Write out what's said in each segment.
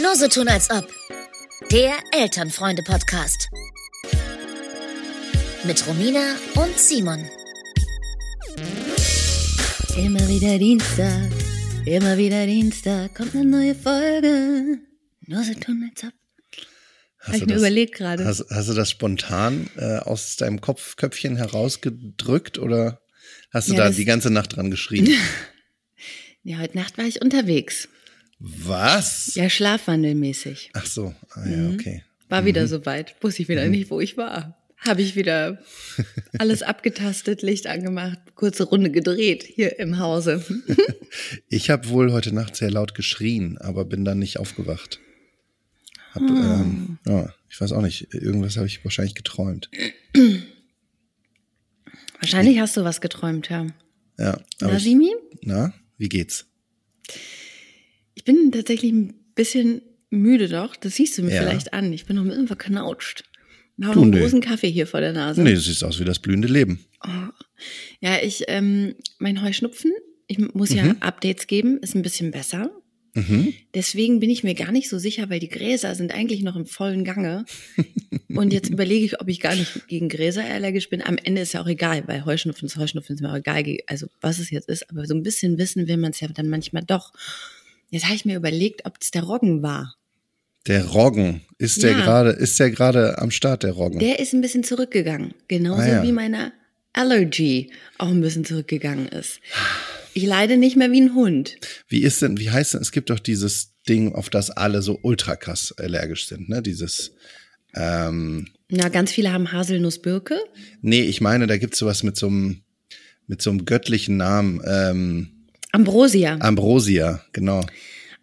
Nur so tun als ob. Der Elternfreunde-Podcast. Mit Romina und Simon. Immer wieder Dienstag, immer wieder Dienstag, kommt eine neue Folge. Nur so tun als ob. Habe ich mir überlegt gerade. Hast, hast, du das spontan äh, aus deinem Kopfköpfchen herausgedrückt oder hast du ja, da die ganze Nacht dran geschrieben? ja, heute Nacht war ich unterwegs. Was? Ja, schlafwandelmäßig. Ach so, ah, ja, mhm. okay. War wieder mhm. soweit. Wusste ich wieder mhm. nicht, wo ich war. Habe ich wieder alles abgetastet, Licht angemacht, kurze Runde gedreht hier im Hause. ich habe wohl heute Nacht sehr laut geschrien, aber bin dann nicht aufgewacht. Hab, hm. ähm, ja, ich weiß auch nicht, irgendwas habe ich wahrscheinlich geträumt. Wahrscheinlich hast du was geträumt, ja. Ja. Na, Simi? Na, wie geht's? Ich bin tatsächlich ein bisschen müde doch. Das siehst du mir ja. vielleicht an. Ich bin noch ein bisschen verknautscht. Ich habe noch einen großen Kaffee hier vor der Nase. Nee, du siehst aus wie das blühende Leben. Oh. Ja, ich, ähm, mein Heuschnupfen, ich muss mhm. ja Updates geben, ist ein bisschen besser. Mhm. Deswegen bin ich mir gar nicht so sicher, weil die Gräser sind eigentlich noch im vollen Gange. Und jetzt überlege ich, ob ich gar nicht gegen Gräser allergisch bin. Am Ende ist ja auch egal, weil Heuschnupfen ist Heuschnupfen, ist mir auch egal, also was es jetzt ist. Aber so ein bisschen wissen will man es ja dann manchmal doch. Jetzt habe ich mir überlegt, ob es der Roggen war. Der Roggen, ist der gerade, ist der gerade am Start, der Roggen? Der ist ein bisschen zurückgegangen. Genauso ah, ja. wie meine Allergy auch ein bisschen zurückgegangen ist. Ich leide nicht mehr wie ein Hund. Wie ist denn, wie heißt denn, es gibt doch dieses Ding, auf das alle so ultra krass allergisch sind, ne? Dieses, ähm, Na, ganz viele haben Haselnussbirke. Nee, ich meine, da gibt's sowas mit so einem, mit so einem göttlichen Namen, ähm, Ambrosia. Ambrosia, genau.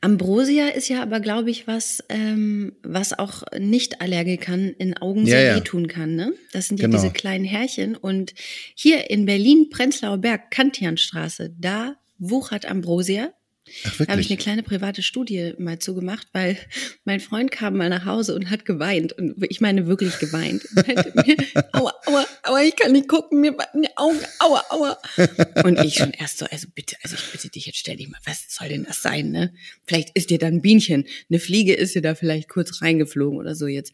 Ambrosia ist ja aber, glaube ich, was, ähm, was auch Nicht-Allergikern in Augen ja, sehr ja. wehtun kann. Ne? Das sind ja genau. diese kleinen Härchen. Und hier in Berlin, Prenzlauer Berg, Kantianstraße, da wuchert Ambrosia. Ach, da habe ich eine kleine private Studie mal zugemacht, weil mein Freund kam mal nach Hause und hat geweint. Und ich meine wirklich geweint. mir, aua, aua, aua, ich kann nicht gucken, mir die Augen, aua, aua. Und ich schon erst so, also bitte, also ich bitte dich, jetzt stell dich mal, was soll denn das sein, ne? Vielleicht ist dir da ein Bienchen, eine Fliege ist dir da vielleicht kurz reingeflogen oder so jetzt.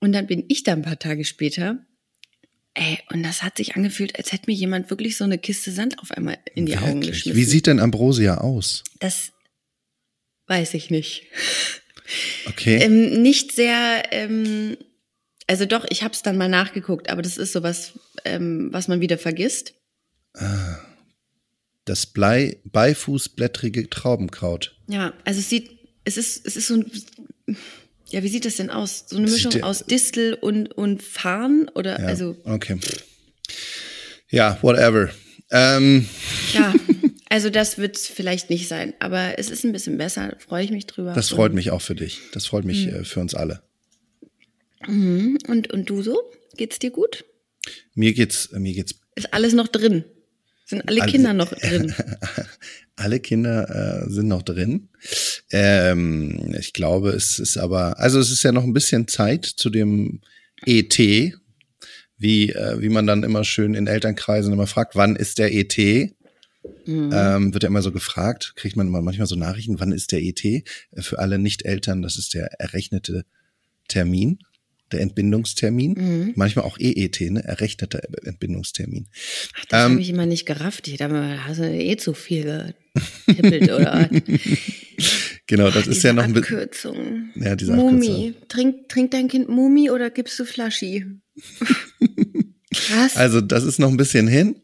Und dann bin ich da ein paar Tage später Ey, und das hat sich angefühlt, als hätte mir jemand wirklich so eine Kiste Sand auf einmal in die wirklich? Augen geschmissen. Wie sieht denn Ambrosia aus? Das weiß ich nicht. Okay. Ähm, nicht sehr, ähm, also doch, ich habe es dann mal nachgeguckt, aber das ist sowas, ähm, was man wieder vergisst. Ah, das Blei, beifußblättrige Traubenkraut. Ja, also es sieht, es ist, es ist so ein ja, wie sieht das denn aus? So eine Mischung der, aus Distel und, und Farn? Oder ja, also. Okay. Ja, whatever. Ähm. Ja, also das wird es vielleicht nicht sein, aber es ist ein bisschen besser, freue ich mich drüber. Das freut mich auch für dich. Das freut mich mhm. für uns alle. Mhm. Und, und du so? Geht's dir gut? Mir geht's, mir geht's. Ist alles noch drin? Sind alle, alle Kinder noch drin? alle Kinder äh, sind noch drin. Ähm, ich glaube, es ist aber, also es ist ja noch ein bisschen Zeit zu dem ET, wie, äh, wie man dann immer schön in Elternkreisen immer fragt, wann ist der ET? Mhm. Ähm, wird ja immer so gefragt, kriegt man immer manchmal so Nachrichten, wann ist der ET? Äh, für alle Nicht-Eltern, das ist der errechnete Termin der Entbindungstermin. Mhm. Manchmal auch EET, ne? errechneter Entbindungstermin. Ach, das ähm, habe ich immer nicht gerafft. Ich dachte, hast du eh zu viel getippelt oder Genau, das oh, ist ja noch ein bisschen. Ja, diese Mumi. Abkürzung. Trink, trinkt dein Kind Mumi oder gibst du Flaschi? Was? Also, das ist noch ein bisschen hin.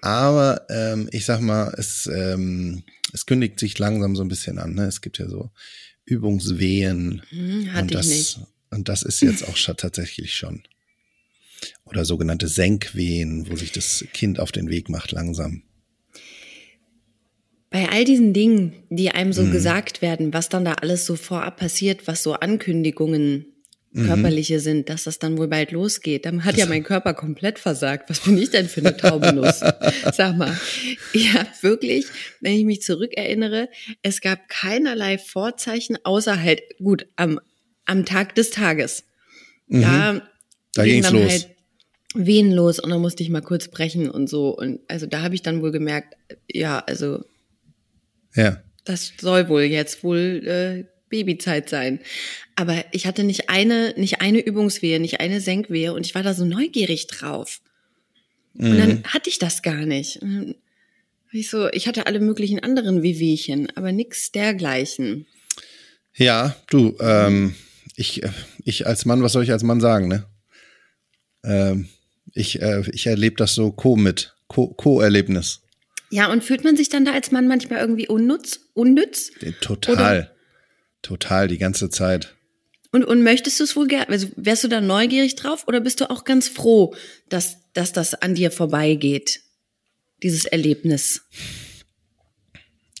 Aber ähm, ich sag mal, es, ähm, es kündigt sich langsam so ein bisschen an. Ne? Es gibt ja so Übungswehen. Hm, hatte und das, ich nicht. Und das ist jetzt auch schon, tatsächlich schon. Oder sogenannte Senkwehen, wo sich das Kind auf den Weg macht langsam. Bei all diesen Dingen, die einem so mhm. gesagt werden, was dann da alles so vorab passiert, was so Ankündigungen mhm. körperliche sind, dass das dann wohl bald losgeht, dann hat das ja mein Körper komplett versagt. Was bin ich denn für eine Taubenuss? Sag mal, ich habe wirklich, wenn ich mich zurückerinnere, es gab keinerlei Vorzeichen, außer halt, gut, am am Tag des Tages. Mhm. Da, da ging dann los. halt Wehen los und dann musste ich mal kurz brechen und so. Und also da habe ich dann wohl gemerkt, ja, also ja. das soll wohl jetzt wohl äh, Babyzeit sein. Aber ich hatte nicht eine, nicht eine Übungswehe, nicht eine Senkwehe und ich war da so neugierig drauf. Mhm. Und dann mhm. hatte ich das gar nicht. Ich so, ich hatte alle möglichen anderen Wehwehchen, aber nix dergleichen. Ja, du, ähm, ich, ich als Mann, was soll ich als Mann sagen, ne? Ähm, ich, äh, ich erlebe das so co mit, co-Erlebnis. Co ja, und fühlt man sich dann da als Mann manchmal irgendwie unnütz? unnütz? Total. Oder? Total, die ganze Zeit. Und, und möchtest du es wohl gerne? Also wärst du da neugierig drauf oder bist du auch ganz froh, dass, dass das an dir vorbeigeht? Dieses Erlebnis.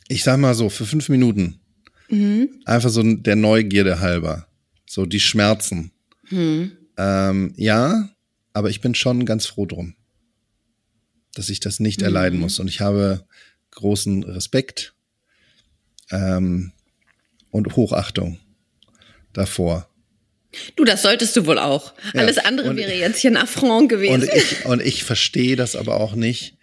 Ich sag mal so, für fünf Minuten. Mhm. Einfach so der Neugierde halber. So die Schmerzen. Mhm. Ähm, ja, aber ich bin schon ganz froh drum, dass ich das nicht mhm. erleiden muss. Und ich habe großen Respekt ähm, und Hochachtung davor. Du, das solltevst du wohl auch. Ja, Alles andere wäre jetzt hier ein Affront gewesen. Und ich, und ich verstehe das aber auch nicht,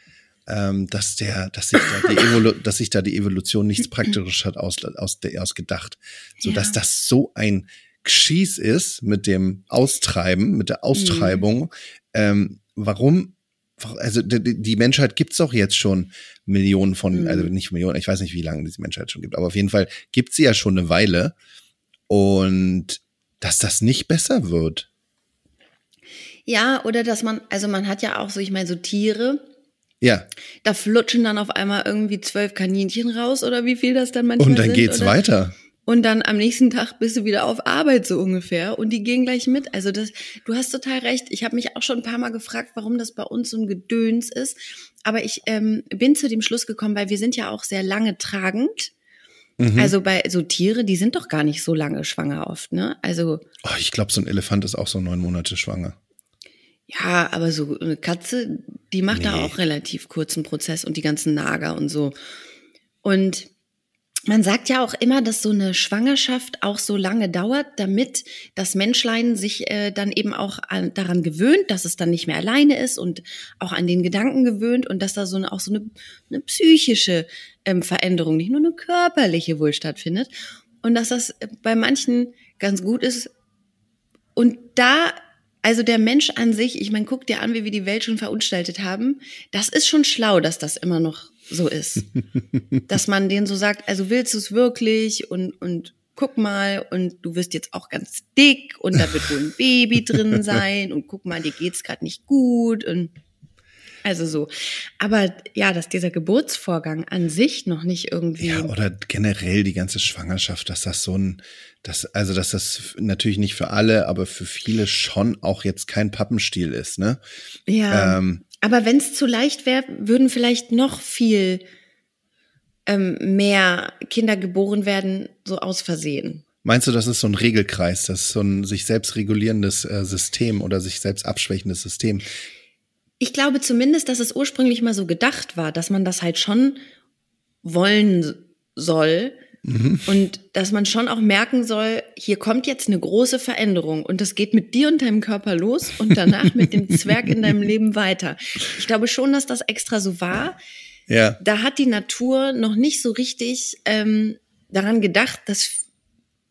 ähm, dass der, dass sich da die, Evolu dass sich da die Evolution nichts praktisch hat aus, aus, ausgedacht. So ja. dass das so ein Geschieß ist mit dem Austreiben, mit der Austreibung. Mhm. Ähm, warum? Also die, die Menschheit gibt's doch jetzt schon Millionen von, mhm. also nicht Millionen, ich weiß nicht, wie lange diese Menschheit schon gibt, aber auf jeden Fall gibt sie ja schon eine Weile. Und dass das nicht besser wird. Ja, oder dass man, also man hat ja auch so, ich meine, so Tiere. Ja. Da flutschen dann auf einmal irgendwie zwölf Kaninchen raus oder wie viel das dann manchmal Und dann sind, geht's oder? weiter. Und dann am nächsten Tag bist du wieder auf Arbeit so ungefähr und die gehen gleich mit. Also das, du hast total recht. Ich habe mich auch schon ein paar Mal gefragt, warum das bei uns so ein Gedöns ist. Aber ich ähm, bin zu dem Schluss gekommen, weil wir sind ja auch sehr lange tragend. Mhm. Also bei so Tiere, die sind doch gar nicht so lange schwanger oft, ne? Also. Oh, ich glaube, so ein Elefant ist auch so neun Monate schwanger. Ja, aber so eine Katze, die macht nee. da auch relativ kurzen Prozess und die ganzen Nager und so. Und man sagt ja auch immer, dass so eine Schwangerschaft auch so lange dauert, damit das Menschlein sich äh, dann eben auch an, daran gewöhnt, dass es dann nicht mehr alleine ist und auch an den Gedanken gewöhnt und dass da so eine, auch so eine, eine psychische ähm, Veränderung, nicht nur eine körperliche wohl stattfindet. Und dass das bei manchen ganz gut ist. Und da, also der Mensch an sich, ich meine, guck dir an, wie wir die Welt schon verunstaltet haben, das ist schon schlau, dass das immer noch so ist. Dass man denen so sagt, also willst du es wirklich und, und guck mal und du wirst jetzt auch ganz dick und da wird wohl ein Baby drin sein und guck mal, dir geht's gerade nicht gut und also so. Aber ja, dass dieser Geburtsvorgang an sich noch nicht irgendwie. Ja, oder generell die ganze Schwangerschaft, dass das so ein, das, also dass das natürlich nicht für alle, aber für viele schon auch jetzt kein Pappenstiel ist, ne? Ja. Ähm, aber wenn es zu leicht wäre, würden vielleicht noch viel ähm, mehr Kinder geboren werden, so aus Versehen. Meinst du, das ist so ein Regelkreis, das ist so ein sich selbst regulierendes äh, System oder sich selbst abschwächendes System? Ich glaube zumindest, dass es ursprünglich mal so gedacht war, dass man das halt schon wollen soll, Mhm. Und dass man schon auch merken soll, hier kommt jetzt eine große Veränderung und das geht mit dir und deinem Körper los und danach mit dem Zwerg in deinem Leben weiter. Ich glaube schon, dass das extra so war. Ja. Da hat die Natur noch nicht so richtig ähm, daran gedacht, dass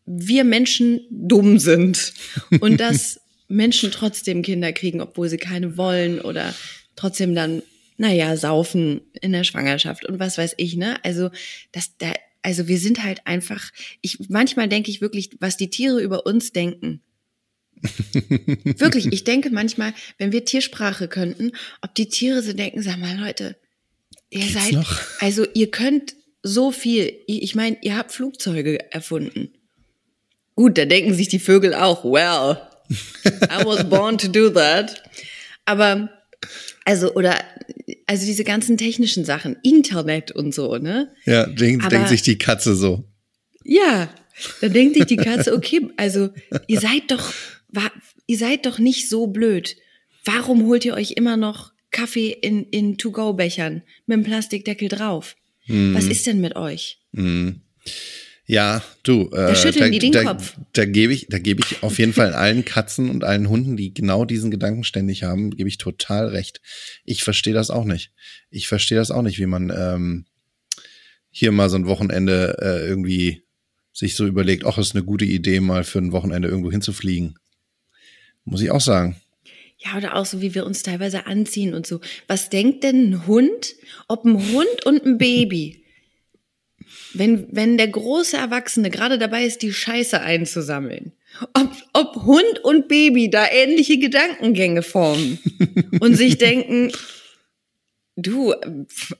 wir Menschen dumm sind und dass Menschen trotzdem Kinder kriegen, obwohl sie keine wollen oder trotzdem dann, naja, saufen in der Schwangerschaft und was weiß ich, ne? Also, das, da, also wir sind halt einfach, ich, manchmal denke ich wirklich, was die Tiere über uns denken. wirklich, ich denke manchmal, wenn wir Tiersprache könnten, ob die Tiere so denken, sag mal Leute, ihr Geht's seid, noch? also ihr könnt so viel, ich meine, ihr habt Flugzeuge erfunden. Gut, da denken sich die Vögel auch, well, I was born to do that. Aber, also, oder also diese ganzen technischen Sachen, Internet und so, ne? Ja, denkt, denkt sich die Katze so. Ja, dann denkt sich die Katze, okay, also ihr seid doch, ihr seid doch nicht so blöd. Warum holt ihr euch immer noch Kaffee in, in To-Go-Bechern mit einem Plastikdeckel drauf? Hm. Was ist denn mit euch? Hm. Ja, du, äh, da schütteln da, die den da, Kopf. Da gebe ich, da gebe ich auf jeden Fall allen Katzen und allen Hunden, die genau diesen Gedanken ständig haben, gebe ich total recht. Ich verstehe das auch nicht. Ich verstehe das auch nicht, wie man, ähm, hier mal so ein Wochenende äh, irgendwie sich so überlegt, ach, ist eine gute Idee, mal für ein Wochenende irgendwo hinzufliegen. Muss ich auch sagen. Ja, oder auch so, wie wir uns teilweise anziehen und so. Was denkt denn ein Hund, ob ein Hund und ein Baby, wenn, wenn der große Erwachsene gerade dabei ist, die Scheiße einzusammeln, ob, ob Hund und Baby da ähnliche Gedankengänge formen und sich denken, du,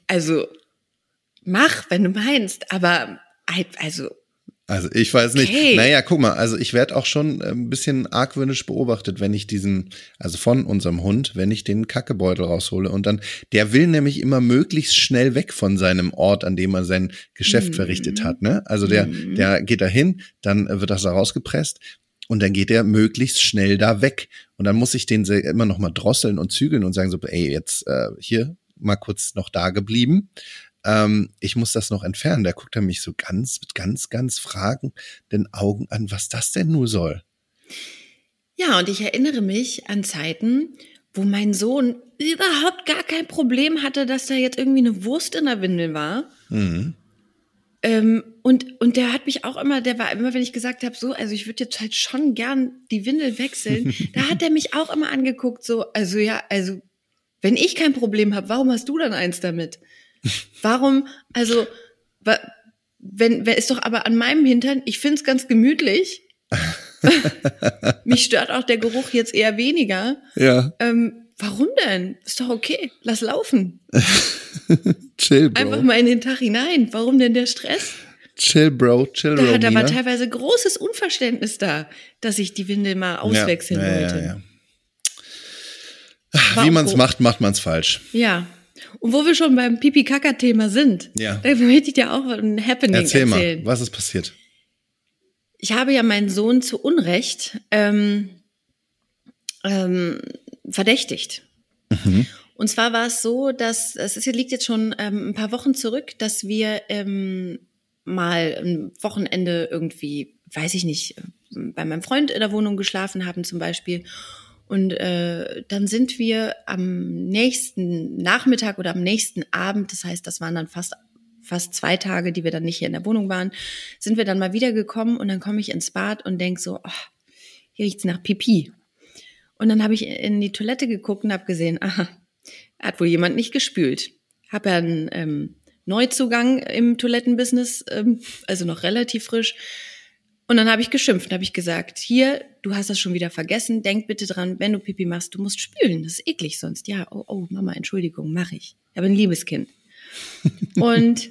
also mach, wenn du meinst, aber also also ich weiß nicht. Okay. Naja, guck mal, also ich werde auch schon ein bisschen argwöhnisch beobachtet, wenn ich diesen, also von unserem Hund, wenn ich den Kackebeutel raushole und dann, der will nämlich immer möglichst schnell weg von seinem Ort, an dem er sein Geschäft mm. verrichtet hat. Ne? Also der, mm. der geht da hin, dann wird das da rausgepresst und dann geht er möglichst schnell da weg. Und dann muss ich den immer noch mal drosseln und zügeln und sagen so, ey, jetzt äh, hier mal kurz noch da geblieben ähm, ich muss das noch entfernen. Da guckt er mich so ganz, mit ganz, ganz fragenden Augen an, was das denn nur soll. Ja, und ich erinnere mich an Zeiten, wo mein Sohn überhaupt gar kein Problem hatte, dass da jetzt irgendwie eine Wurst in der Windel war. Mhm. Ähm, und, und der hat mich auch immer, der war immer, wenn ich gesagt habe, so, also ich würde jetzt halt schon gern die Windel wechseln, da hat er mich auch immer angeguckt, so, also ja, also wenn ich kein Problem habe, warum hast du dann eins damit? Warum, also, wenn, wenn ist doch aber an meinem Hintern, ich find's ganz gemütlich. Mich stört auch der Geruch jetzt eher weniger. Ja. Ähm, warum denn? Ist doch okay. Lass laufen. chill, Bro. Einfach mal in den Tag hinein. Warum denn der Stress? Chill, Bro, chill, Da hat aber teilweise großes Unverständnis da, dass ich die Windel mal auswechseln ja, ja, wollte. Ja, Wie man's macht, macht man's falsch. Ja, und wo wir schon beim Pipi-Kaka-Thema sind, ja. da möchte ich dir auch ein Happening Erzähl erzählen. Mal, was ist passiert? Ich habe ja meinen Sohn zu Unrecht ähm, ähm, verdächtigt. Mhm. Und zwar war es so, dass es ist, liegt jetzt schon ähm, ein paar Wochen zurück, dass wir ähm, mal ein Wochenende irgendwie, weiß ich nicht, bei meinem Freund in der Wohnung geschlafen haben zum Beispiel. Und äh, dann sind wir am nächsten Nachmittag oder am nächsten Abend, das heißt, das waren dann fast fast zwei Tage, die wir dann nicht hier in der Wohnung waren, sind wir dann mal wieder gekommen und dann komme ich ins Bad und denk so, oh, hier riecht's nach Pipi. Und dann habe ich in die Toilette geguckt und habe gesehen, aha, hat wohl jemand nicht gespült. Habe ja einen ähm, Neuzugang im Toilettenbusiness, ähm, also noch relativ frisch und dann habe ich geschimpft, habe ich gesagt, hier, du hast das schon wieder vergessen, denk bitte dran, wenn du Pipi machst, du musst spülen, das ist eklig sonst. Ja, oh, oh, Mama, Entschuldigung, mache ich. Ich habe ein liebes Kind. Und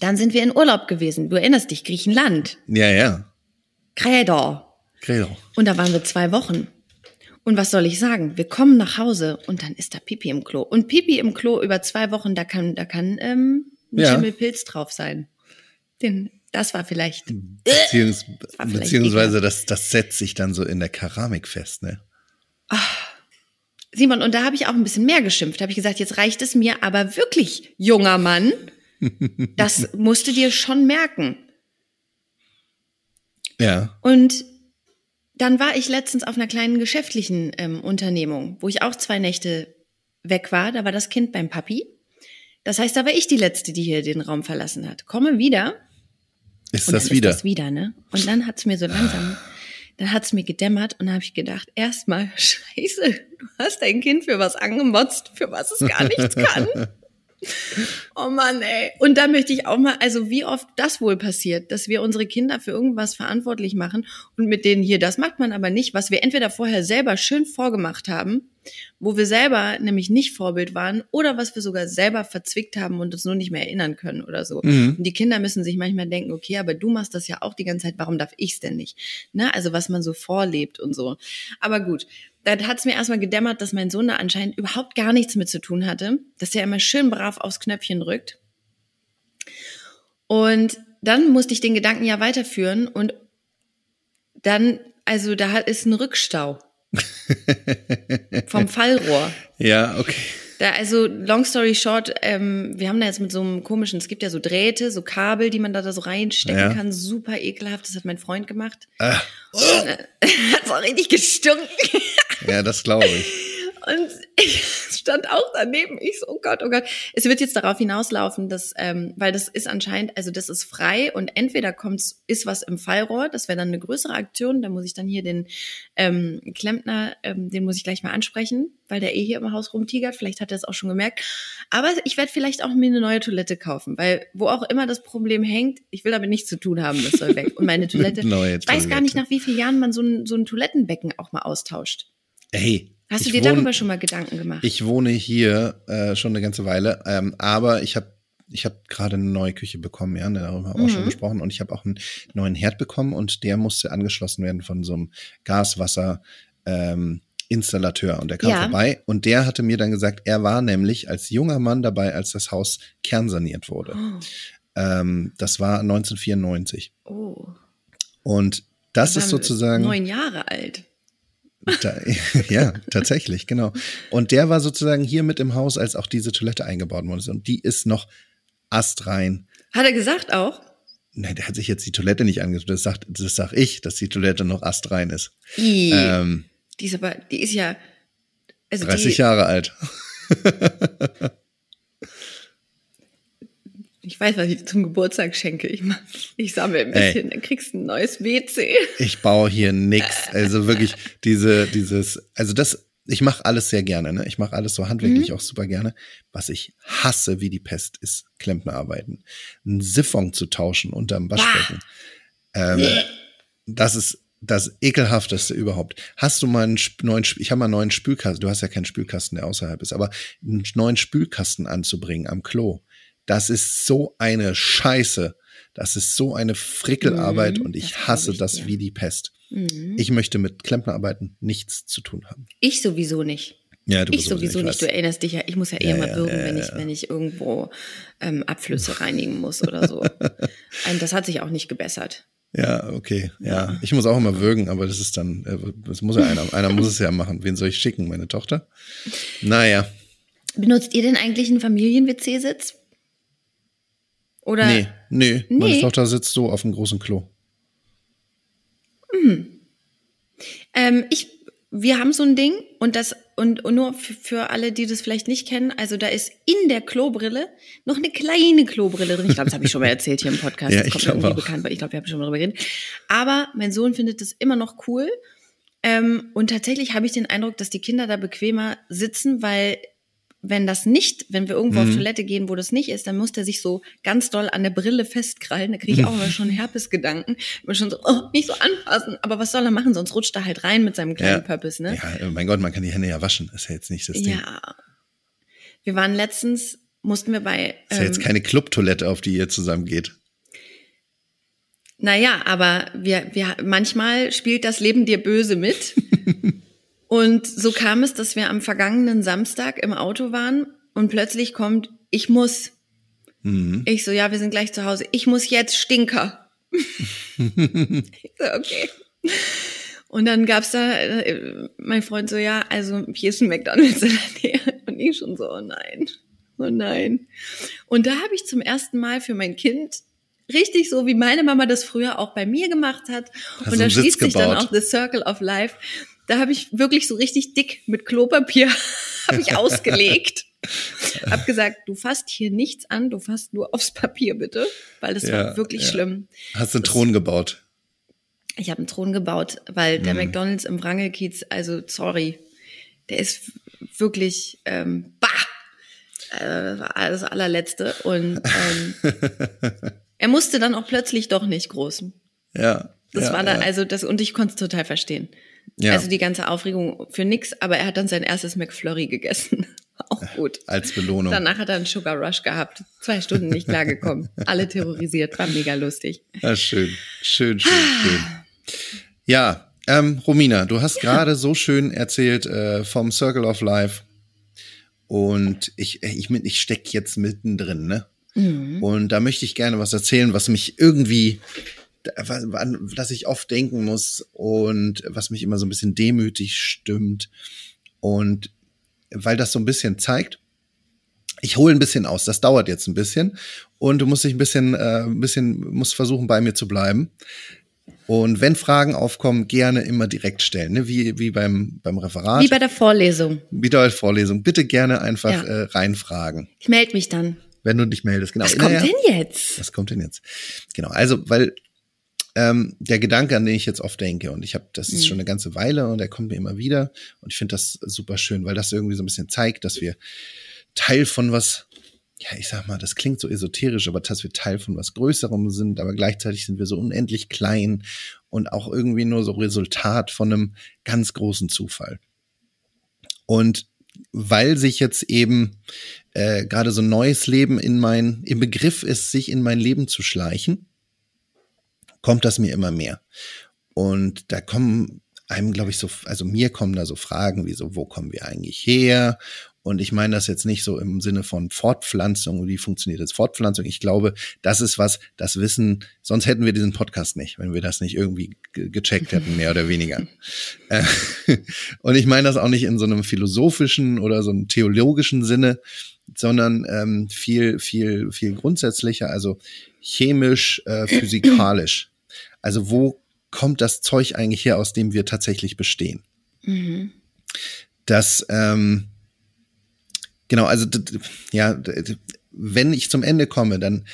dann sind wir in Urlaub gewesen. Du erinnerst dich, Griechenland. Ja, ja. Kräder. Kräder. Und da waren wir zwei Wochen. Und was soll ich sagen? Wir kommen nach Hause und dann ist da Pipi im Klo. Und Pipi im Klo über zwei Wochen, da kann, da kann ähm, ein ja. Schimmelpilz drauf sein. Den das war vielleicht. Beziehungs das war vielleicht beziehungsweise das, das setzt sich dann so in der Keramik fest, ne? Ach, Simon, und da habe ich auch ein bisschen mehr geschimpft. Habe ich gesagt, jetzt reicht es mir, aber wirklich, junger Mann, das musst du dir schon merken. Ja. Und dann war ich letztens auf einer kleinen geschäftlichen ähm, Unternehmung, wo ich auch zwei Nächte weg war. Da war das Kind beim Papi. Das heißt, da war ich die Letzte, die hier den Raum verlassen hat. Komme wieder ist und das wieder? Ist das wieder, ne? Und dann hat's mir so langsam, dann hat's mir gedämmert und habe ich gedacht, erstmal, scheiße, du hast dein Kind für was angemotzt, für was es gar nichts kann. Oh Mann, ey. Und da möchte ich auch mal, also wie oft das wohl passiert, dass wir unsere Kinder für irgendwas verantwortlich machen und mit denen hier, das macht man aber nicht, was wir entweder vorher selber schön vorgemacht haben wo wir selber nämlich nicht Vorbild waren oder was wir sogar selber verzwickt haben und uns nur nicht mehr erinnern können oder so. Mhm. Und die Kinder müssen sich manchmal denken, okay, aber du machst das ja auch die ganze Zeit, warum darf ich's denn nicht? Ne? Also was man so vorlebt und so. Aber gut, da hat's mir erstmal gedämmert, dass mein Sohn da anscheinend überhaupt gar nichts mit zu tun hatte, dass er immer schön brav aufs Knöpfchen drückt. Und dann musste ich den Gedanken ja weiterführen und dann, also da ist ein Rückstau. Vom Fallrohr. Ja, okay. Da, also, long story short, ähm, wir haben da jetzt mit so einem komischen, es gibt ja so Drähte, so Kabel, die man da, da so reinstecken ja. kann, super ekelhaft, das hat mein Freund gemacht. Ah. Oh. Äh, hat's auch richtig gestunken. ja, das glaube ich. Und ich, stand auch daneben. Ich so, oh Gott, oh Gott. Es wird jetzt darauf hinauslaufen, dass, ähm, weil das ist anscheinend, also das ist frei und entweder kommt, ist was im Fallrohr, das wäre dann eine größere Aktion, da muss ich dann hier den ähm, Klempner, ähm, den muss ich gleich mal ansprechen, weil der eh hier im Haus rumtigert, vielleicht hat er es auch schon gemerkt. Aber ich werde vielleicht auch mir eine neue Toilette kaufen, weil wo auch immer das Problem hängt, ich will damit nichts zu tun haben, das soll weg. Und meine Toilette, ich weiß gar nicht, nach wie vielen Jahren man so ein, so ein Toilettenbecken auch mal austauscht. Hey, Hast du dir wohne, darüber schon mal Gedanken gemacht? Ich wohne hier äh, schon eine ganze Weile, ähm, aber ich habe ich habe gerade eine neue Küche bekommen, ja, darüber haben wir mhm. auch schon mhm. gesprochen und ich habe auch einen neuen Herd bekommen und der musste angeschlossen werden von so einem Gaswasser ähm, Installateur und der kam ja. vorbei und der hatte mir dann gesagt, er war nämlich als junger Mann dabei, als das Haus kernsaniert wurde. Oh. Ähm, das war 1994. Oh. Und das ist sozusagen neun Jahre alt. Da, ja, tatsächlich, genau. Und der war sozusagen hier mit im Haus, als auch diese Toilette eingebaut wurde. Und die ist noch astrein. Hat er gesagt auch? Nein, der hat sich jetzt die Toilette nicht angeschaut. Das sagt, das sag ich, dass die Toilette noch astrein ist. Ähm, die ist aber, die ist ja. Also 30 die, Jahre alt. Ich weiß, was ich zum Geburtstag schenke. Ich, mach, ich sammle ein bisschen, Ey, dann kriegst du ein neues WC. Ich baue hier nix. Also wirklich diese, dieses, also das, ich mache alles sehr gerne. Ne? Ich mache alles so handwerklich mhm. auch super gerne. Was ich hasse wie die Pest ist Klempnerarbeiten. Ein Siphon zu tauschen unterm Waschbecken. Ähm, das ist das ekelhafteste überhaupt. Hast du mal einen neuen, ich habe mal einen neuen Spülkasten, du hast ja keinen Spülkasten, der außerhalb ist, aber einen neuen Spülkasten anzubringen am Klo das ist so eine Scheiße. Das ist so eine Frickelarbeit mhm, und ich hasse ich, das ja. wie die Pest. Mhm. Ich möchte mit Klempnerarbeiten nichts zu tun haben. Ich sowieso nicht. Ja, du ich sowieso ich nicht. Du erinnerst dich ja, ich muss ja, ja eher mal würgen, ja, wenn ich, wenn ich irgendwo ähm, Abflüsse reinigen muss oder so. Und das hat sich auch nicht gebessert. Ja, okay. Ja, ich muss auch immer würgen, aber das ist dann, äh, das muss ja einer, einer muss es ja machen. Wen soll ich schicken? Meine Tochter? Naja. Benutzt ihr denn eigentlich einen Familien-WC-Sitz? Oder? Nee, nee, nee. Meine Tochter sitzt so auf dem großen Klo. Mhm. Ähm, ich, wir haben so ein Ding und das und, und nur für, alle, die das vielleicht nicht kennen, also da ist in der Klobrille noch eine kleine Klobrille drin. Ich glaube, das habe ich schon mal erzählt hier im Podcast. ja, das kommt mir irgendwie auch. bekannt, weil ich glaube, wir haben schon mal darüber geredet. Aber mein Sohn findet das immer noch cool. Ähm, und tatsächlich habe ich den Eindruck, dass die Kinder da bequemer sitzen, weil wenn das nicht, wenn wir irgendwo mhm. auf Toilette gehen, wo das nicht ist, dann muss der sich so ganz doll an der Brille festkrallen. Da kriege ich auch immer schon Herpesgedanken. Immer schon so, oh, nicht so anfassen. Aber was soll er machen? Sonst rutscht er halt rein mit seinem kleinen ja. Purpose, ne? Ja, mein Gott, man kann die Hände ja waschen. Ist ja jetzt nicht das Ding. Ja. Wir waren letztens, mussten wir bei. Ist ja jetzt ähm, keine Clubtoilette, auf die ihr zusammen geht. Naja, aber wir, wir, manchmal spielt das Leben dir böse mit. Und so kam es, dass wir am vergangenen Samstag im Auto waren und plötzlich kommt, ich muss. Mhm. Ich so, ja, wir sind gleich zu Hause. Ich muss jetzt Stinker. ich so, okay. Und dann gab's da, äh, mein Freund so, ja, also hier ist ein McDonalds in der Nähe. Und ich schon so, oh nein, oh nein. Und da habe ich zum ersten Mal für mein Kind richtig so, wie meine Mama das früher auch bei mir gemacht hat. Hast und da schließt sich dann auch The Circle of Life da habe ich wirklich so richtig dick mit Klopapier habe ich ausgelegt. hab gesagt, du fasst hier nichts an, du fasst nur aufs Papier bitte, weil das ja, war wirklich ja. schlimm. Hast du einen Thron gebaut? Ich habe einen Thron gebaut, weil der mhm. McDonald's im Wrangelkiez, also sorry, der ist wirklich ähm, bah, äh, das allerletzte und ähm, er musste dann auch plötzlich doch nicht großen. Ja. Das ja, war da, also das, und ich konnte es total verstehen. Ja. Also die ganze Aufregung für nix, aber er hat dann sein erstes McFlurry gegessen. Auch gut. Als Belohnung. Danach hat er einen Sugar Rush gehabt. Zwei Stunden nicht klargekommen. Alle terrorisiert. War mega lustig. Ja, schön. Schön, schön, schön. Ja, ähm, Romina, du hast ja. gerade so schön erzählt äh, vom Circle of Life. Und ich, ich, ich steck jetzt mittendrin, ne? Mhm. Und da möchte ich gerne was erzählen, was mich irgendwie an das ich oft denken muss und was mich immer so ein bisschen demütig stimmt. Und weil das so ein bisschen zeigt, ich hole ein bisschen aus. Das dauert jetzt ein bisschen und du musst dich ein bisschen, äh, ein bisschen, musst versuchen, bei mir zu bleiben. Und wenn Fragen aufkommen, gerne immer direkt stellen, ne? wie, wie beim, beim Referat. Wie bei der Vorlesung. Wie bei der Vorlesung. Bitte gerne einfach ja. äh, reinfragen. Ich melde mich dann. Wenn du dich meldest, genau. Was kommt denn jetzt? Was kommt denn jetzt? Genau, also, weil ähm, der Gedanke, an den ich jetzt oft denke, und ich habe, das ist mhm. schon eine ganze Weile und der kommt mir immer wieder. Und ich finde das super schön, weil das irgendwie so ein bisschen zeigt, dass wir Teil von was ja, ich sag mal, das klingt so esoterisch, aber dass wir Teil von was Größerem sind, aber gleichzeitig sind wir so unendlich klein und auch irgendwie nur so Resultat von einem ganz großen Zufall. Und weil sich jetzt eben äh, gerade so ein neues Leben in mein, im Begriff ist, sich in mein Leben zu schleichen, kommt das mir immer mehr. Und da kommen einem, glaube ich, so, also mir kommen da so Fragen wie so, wo kommen wir eigentlich her? Und ich meine das jetzt nicht so im Sinne von Fortpflanzung, wie funktioniert jetzt Fortpflanzung. Ich glaube, das ist was, das Wissen, sonst hätten wir diesen Podcast nicht, wenn wir das nicht irgendwie gecheckt hätten, mehr oder weniger. Äh, und ich meine das auch nicht in so einem philosophischen oder so einem theologischen Sinne, sondern ähm, viel, viel, viel grundsätzlicher, also chemisch, äh, physikalisch. Also wo kommt das Zeug eigentlich her, aus dem wir tatsächlich bestehen? Mhm. Das, ähm, Genau, also ja, wenn ich zum Ende komme, dann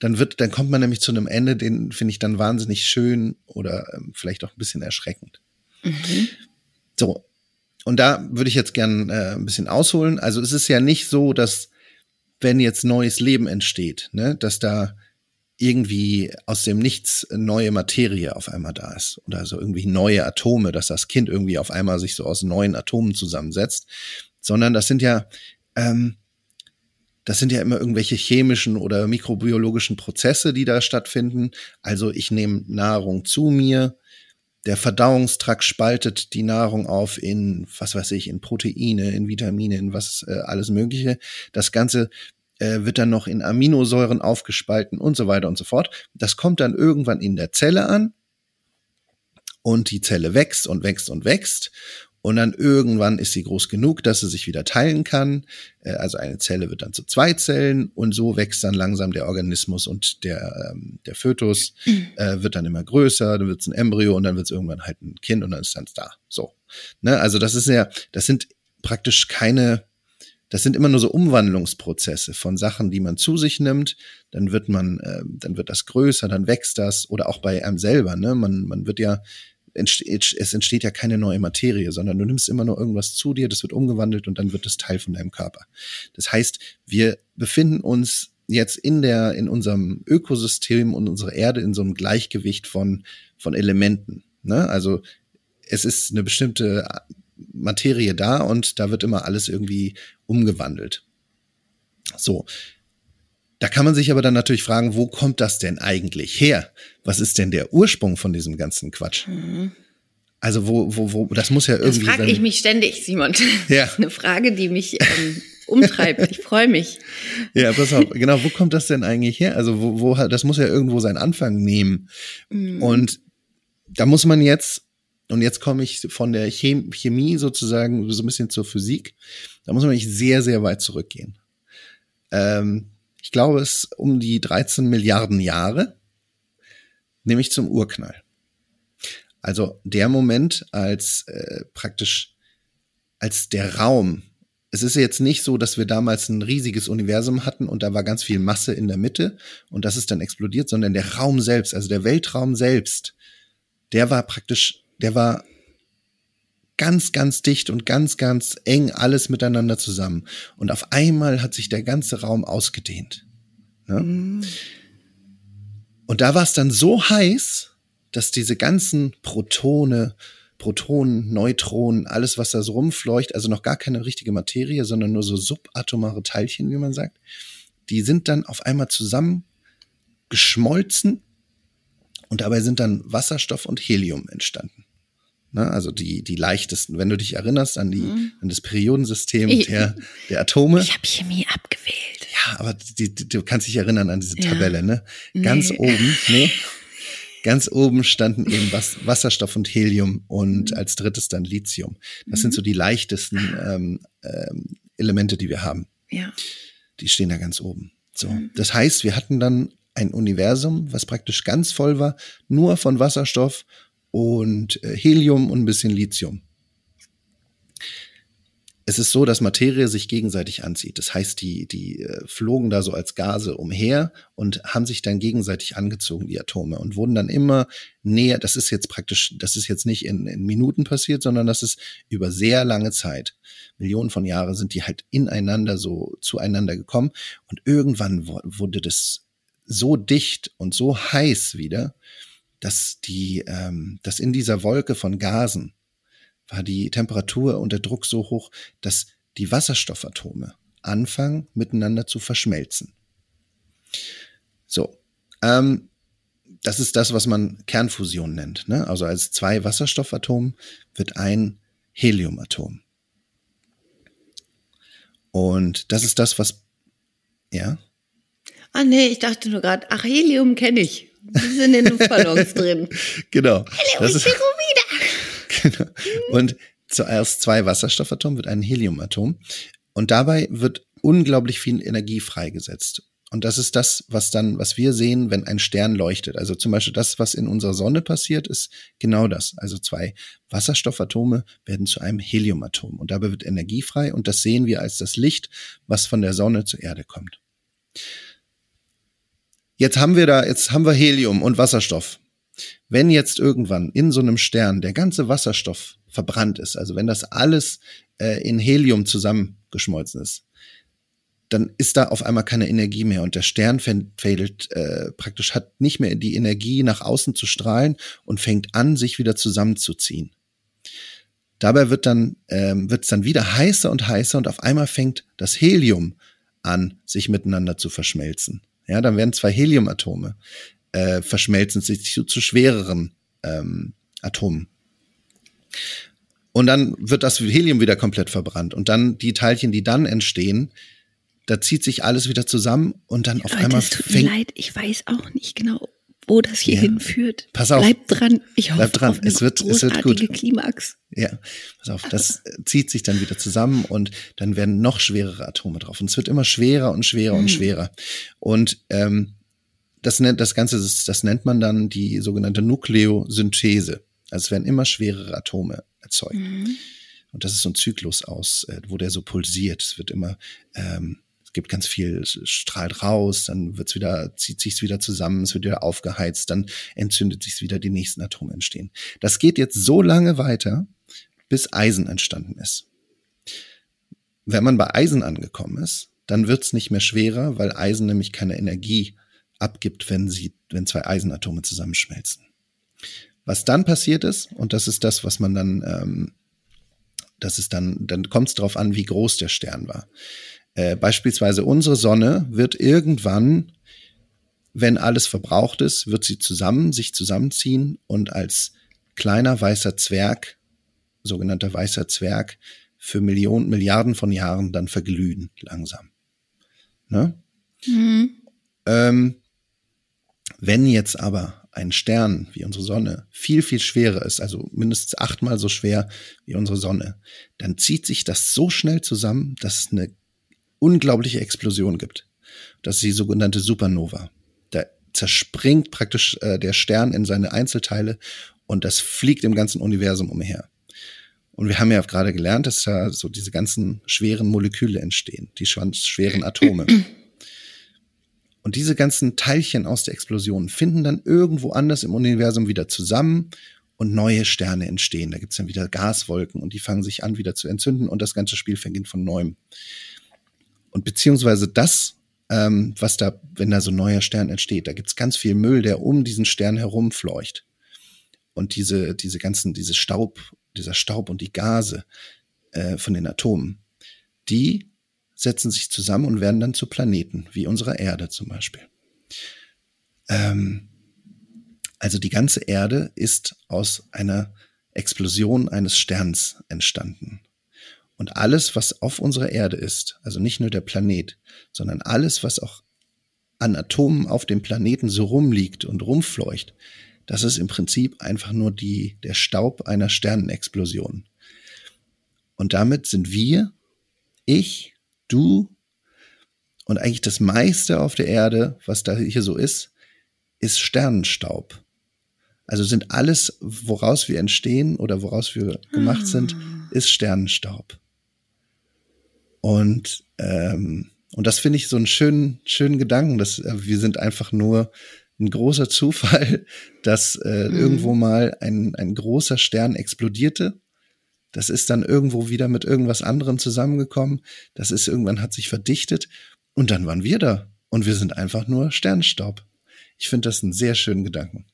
dann wird, dann kommt man nämlich zu einem Ende, den finde ich dann wahnsinnig schön oder ähm, vielleicht auch ein bisschen erschreckend. Mhm. So. Und da würde ich jetzt gern äh, ein bisschen ausholen. Also es ist ja nicht so, dass wenn jetzt neues Leben entsteht, ne, dass da irgendwie aus dem Nichts neue Materie auf einmal da ist oder so irgendwie neue Atome, dass das Kind irgendwie auf einmal sich so aus neuen Atomen zusammensetzt, sondern das sind ja ähm, das sind ja immer irgendwelche chemischen oder mikrobiologischen Prozesse, die da stattfinden. Also ich nehme Nahrung zu mir. Der Verdauungstrakt spaltet die Nahrung auf in, was weiß ich, in Proteine, in Vitamine, in was äh, alles Mögliche. Das Ganze äh, wird dann noch in Aminosäuren aufgespalten und so weiter und so fort. Das kommt dann irgendwann in der Zelle an und die Zelle wächst und wächst und wächst und dann irgendwann ist sie groß genug, dass sie sich wieder teilen kann. Äh, also eine Zelle wird dann zu zwei Zellen und so wächst dann langsam der Organismus und der, ähm, der Fötus mhm. äh, wird dann immer größer, dann wird es ein Embryo und dann wird es irgendwann halt ein Kind und dann ist dann da. So. Ne? Also das ist ja, das sind praktisch keine, das sind immer nur so Umwandlungsprozesse von Sachen, die man zu sich nimmt. Dann wird man, äh, dann wird das größer, dann wächst das oder auch bei einem selber. Ne? Man, man wird ja es entsteht ja keine neue Materie, sondern du nimmst immer nur irgendwas zu dir, das wird umgewandelt und dann wird es Teil von deinem Körper. Das heißt, wir befinden uns jetzt in der, in unserem Ökosystem und unserer Erde in so einem Gleichgewicht von, von Elementen. Ne? Also es ist eine bestimmte Materie da und da wird immer alles irgendwie umgewandelt. So. Da kann man sich aber dann natürlich fragen, wo kommt das denn eigentlich her? Was ist denn der Ursprung von diesem ganzen Quatsch? Mhm. Also wo, wo, wo, das muss ja irgendwie. Das frage ich mich ständig, Simon. Ja. Das ist eine Frage, die mich ähm, umtreibt. Ich freue mich. Ja, pass auf, genau, wo kommt das denn eigentlich her? Also wo, wo das muss ja irgendwo seinen Anfang nehmen. Mhm. Und da muss man jetzt, und jetzt komme ich von der Chemie sozusagen so ein bisschen zur Physik, da muss man nicht sehr, sehr weit zurückgehen. Ähm, ich glaube, es um die 13 Milliarden Jahre, nämlich zum Urknall. Also der Moment, als äh, praktisch als der Raum. Es ist jetzt nicht so, dass wir damals ein riesiges Universum hatten und da war ganz viel Masse in der Mitte und das ist dann explodiert, sondern der Raum selbst, also der Weltraum selbst, der war praktisch, der war ganz, ganz dicht und ganz, ganz eng alles miteinander zusammen. Und auf einmal hat sich der ganze Raum ausgedehnt. Ne? Mhm. Und da war es dann so heiß, dass diese ganzen Protone, Protonen, Neutronen, alles, was da so rumfleucht, also noch gar keine richtige Materie, sondern nur so subatomare Teilchen, wie man sagt, die sind dann auf einmal zusammen geschmolzen und dabei sind dann Wasserstoff und Helium entstanden. Ne? Also die, die leichtesten. Wenn du dich erinnerst an, die, mhm. an das Periodensystem ich, der, der Atome. Ich habe Chemie abgewählt. Ja, aber die, die, du kannst dich erinnern an diese Tabelle, ja. ne? Ganz nee. oben, nee. Ganz oben standen eben Was Wasserstoff und Helium und mhm. als drittes dann Lithium. Das mhm. sind so die leichtesten ähm, ähm, Elemente, die wir haben. Ja. Die stehen da ganz oben. So. Mhm. Das heißt, wir hatten dann ein Universum, was praktisch ganz voll war, nur von Wasserstoff und äh, Helium und ein bisschen Lithium es ist so, dass Materie sich gegenseitig anzieht. Das heißt, die, die äh, flogen da so als Gase umher und haben sich dann gegenseitig angezogen, die Atome, und wurden dann immer näher. Das ist jetzt praktisch, das ist jetzt nicht in, in Minuten passiert, sondern das ist über sehr lange Zeit. Millionen von Jahren sind die halt ineinander so zueinander gekommen. Und irgendwann wurde das so dicht und so heiß wieder, dass die, ähm, dass in dieser Wolke von Gasen war die Temperatur und der Druck so hoch, dass die Wasserstoffatome anfangen miteinander zu verschmelzen. So, ähm, das ist das, was man Kernfusion nennt. Ne? Also als zwei Wasserstoffatomen wird ein Heliumatom. Und das ist das, was, ja? Ah nee, ich dachte nur gerade, ach, Helium kenne ich. Die sind in den Luftballons drin. Genau. Helium ist wieder. Genau. Und zuerst zwei Wasserstoffatome wird ein Heliumatom. Und dabei wird unglaublich viel Energie freigesetzt. Und das ist das, was dann, was wir sehen, wenn ein Stern leuchtet. Also zum Beispiel das, was in unserer Sonne passiert, ist genau das. Also zwei Wasserstoffatome werden zu einem Heliumatom. Und dabei wird Energie frei. Und das sehen wir als das Licht, was von der Sonne zur Erde kommt. Jetzt haben wir da, jetzt haben wir Helium und Wasserstoff. Wenn jetzt irgendwann in so einem Stern der ganze Wasserstoff verbrannt ist, also wenn das alles äh, in Helium zusammengeschmolzen ist, dann ist da auf einmal keine Energie mehr und der Stern fällt äh, praktisch hat nicht mehr die Energie nach außen zu strahlen und fängt an sich wieder zusammenzuziehen. Dabei wird dann ähm, wird es dann wieder heißer und heißer und auf einmal fängt das Helium an sich miteinander zu verschmelzen. Ja, dann werden zwei Heliumatome äh, verschmelzen sich zu, zu schwereren ähm, Atomen. Und dann wird das Helium wieder komplett verbrannt. Und dann die Teilchen, die dann entstehen, da zieht sich alles wieder zusammen und dann auf Leute, einmal es tut mir leid, ich weiß auch nicht genau, wo das hier ja. hinführt. Pass auf. Bleib dran. Ich hoffe Bleib dran. auf eine es wird, es wird gut. Klimax. Ja, pass auf. Das zieht sich dann wieder zusammen und dann werden noch schwerere Atome drauf. Und es wird immer schwerer und schwerer hm. und schwerer. Und ähm, das nennt das Ganze, das, nennt man dann die sogenannte Nukleosynthese. Also es werden immer schwerere Atome erzeugt. Mhm. Und das ist so ein Zyklus aus, äh, wo der so pulsiert. Es wird immer, ähm, gibt ganz viel, strahlt raus, dann wird's wieder, zieht sich's wieder zusammen, es wird wieder aufgeheizt, dann entzündet sich's wieder, die nächsten Atome entstehen. Das geht jetzt so lange weiter, bis Eisen entstanden ist. Wenn man bei Eisen angekommen ist, dann wird's nicht mehr schwerer, weil Eisen nämlich keine Energie abgibt, wenn sie, wenn zwei Eisenatome zusammenschmelzen. Was dann passiert ist, und das ist das, was man dann, ähm, das ist dann, dann kommt es darauf an, wie groß der Stern war. Äh, beispielsweise unsere Sonne wird irgendwann, wenn alles verbraucht ist, wird sie zusammen, sich zusammenziehen und als kleiner weißer Zwerg, sogenannter weißer Zwerg, für Millionen, Milliarden von Jahren dann verglühen, langsam. Ne? Mhm. Ähm, wenn jetzt aber ein Stern wie unsere Sonne viel, viel schwerer ist, also mindestens achtmal so schwer wie unsere Sonne, dann zieht sich das so schnell zusammen, dass es eine unglaubliche Explosion gibt. Das ist die sogenannte Supernova. Da zerspringt praktisch äh, der Stern in seine Einzelteile und das fliegt im ganzen Universum umher. Und wir haben ja gerade gelernt, dass da so diese ganzen schweren Moleküle entstehen, die schweren Atome. Und diese ganzen Teilchen aus der Explosion finden dann irgendwo anders im Universum wieder zusammen und neue Sterne entstehen. Da gibt's dann wieder Gaswolken und die fangen sich an wieder zu entzünden und das ganze Spiel fängt von neuem. Und beziehungsweise das, ähm, was da, wenn da so ein neuer Stern entsteht, da gibt's ganz viel Müll, der um diesen Stern herumfleucht. Und diese, diese ganzen, diese Staub, dieser Staub und die Gase äh, von den Atomen, die setzen sich zusammen und werden dann zu Planeten, wie unsere Erde zum Beispiel. Ähm, also die ganze Erde ist aus einer Explosion eines Sterns entstanden. Und alles, was auf unserer Erde ist, also nicht nur der Planet, sondern alles, was auch an Atomen auf dem Planeten so rumliegt und rumfleucht, das ist im Prinzip einfach nur die, der Staub einer Sternenexplosion. Und damit sind wir, ich, du Und eigentlich das meiste auf der Erde, was da hier so ist, ist Sternenstaub. Also sind alles, woraus wir entstehen oder woraus wir gemacht sind, ah. ist Sternenstaub. Und, ähm, und das finde ich so einen schönen, schönen Gedanken, dass äh, wir sind einfach nur ein großer Zufall, dass äh, mhm. irgendwo mal ein, ein großer Stern explodierte. Das ist dann irgendwo wieder mit irgendwas anderem zusammengekommen. Das ist irgendwann hat sich verdichtet und dann waren wir da und wir sind einfach nur Sternstaub. Ich finde das einen sehr schönen Gedanken.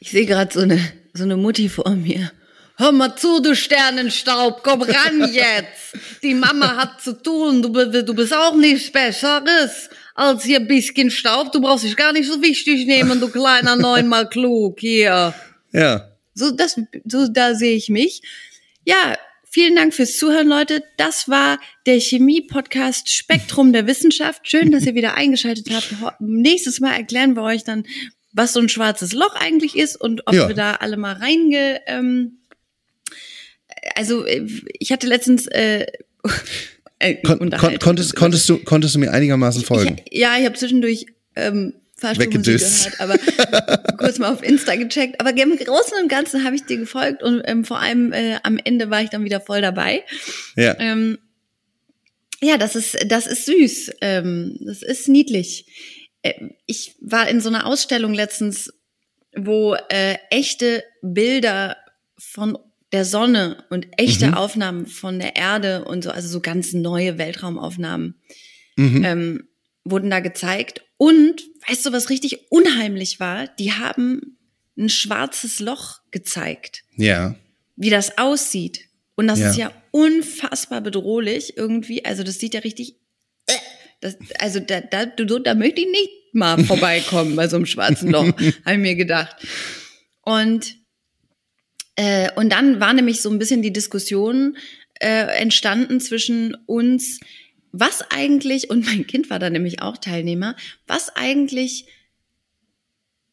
Ich sehe gerade so eine, so eine Mutti vor mir. Hör mal zu, du Sternenstaub, komm ran jetzt. Die Mama hat zu tun, du, du bist auch nichts Besseres als hier ein bisschen Staub. Du brauchst dich gar nicht so wichtig nehmen, du kleiner neunmal klug hier. Ja. So, das, so, da sehe ich mich. Ja, vielen Dank fürs Zuhören, Leute. Das war der Chemie-Podcast Spektrum der Wissenschaft. Schön, dass ihr wieder eingeschaltet habt. Nächstes Mal erklären wir euch dann, was so ein schwarzes Loch eigentlich ist und ob ja. wir da alle mal reinge. Ähm, also äh, ich hatte letztens äh, äh, kon kon konntest, konntest, du, konntest du mir einigermaßen folgen? Ich, ja, ich habe zwischendurch ähm, Fahrstuhlmusik gehört, aber kurz mal auf Insta gecheckt. Aber im Großen und Ganzen habe ich dir gefolgt und ähm, vor allem äh, am Ende war ich dann wieder voll dabei. Ja. Ähm, ja, das ist, das ist süß. Ähm, das ist niedlich. Äh, ich war in so einer Ausstellung letztens, wo äh, echte Bilder von der Sonne und echte mhm. Aufnahmen von der Erde und so, also so ganz neue Weltraumaufnahmen mhm. ähm, wurden da gezeigt. Und weißt du, was richtig unheimlich war? Die haben ein schwarzes Loch gezeigt. Ja. Wie das aussieht. Und das ja. ist ja unfassbar bedrohlich irgendwie. Also das sieht ja richtig. Äh, das, also da, da, da möchte ich nicht mal vorbeikommen bei so einem schwarzen Loch, habe ich mir gedacht. Und äh, und dann war nämlich so ein bisschen die Diskussion äh, entstanden zwischen uns, was eigentlich, und mein Kind war da nämlich auch Teilnehmer, was eigentlich,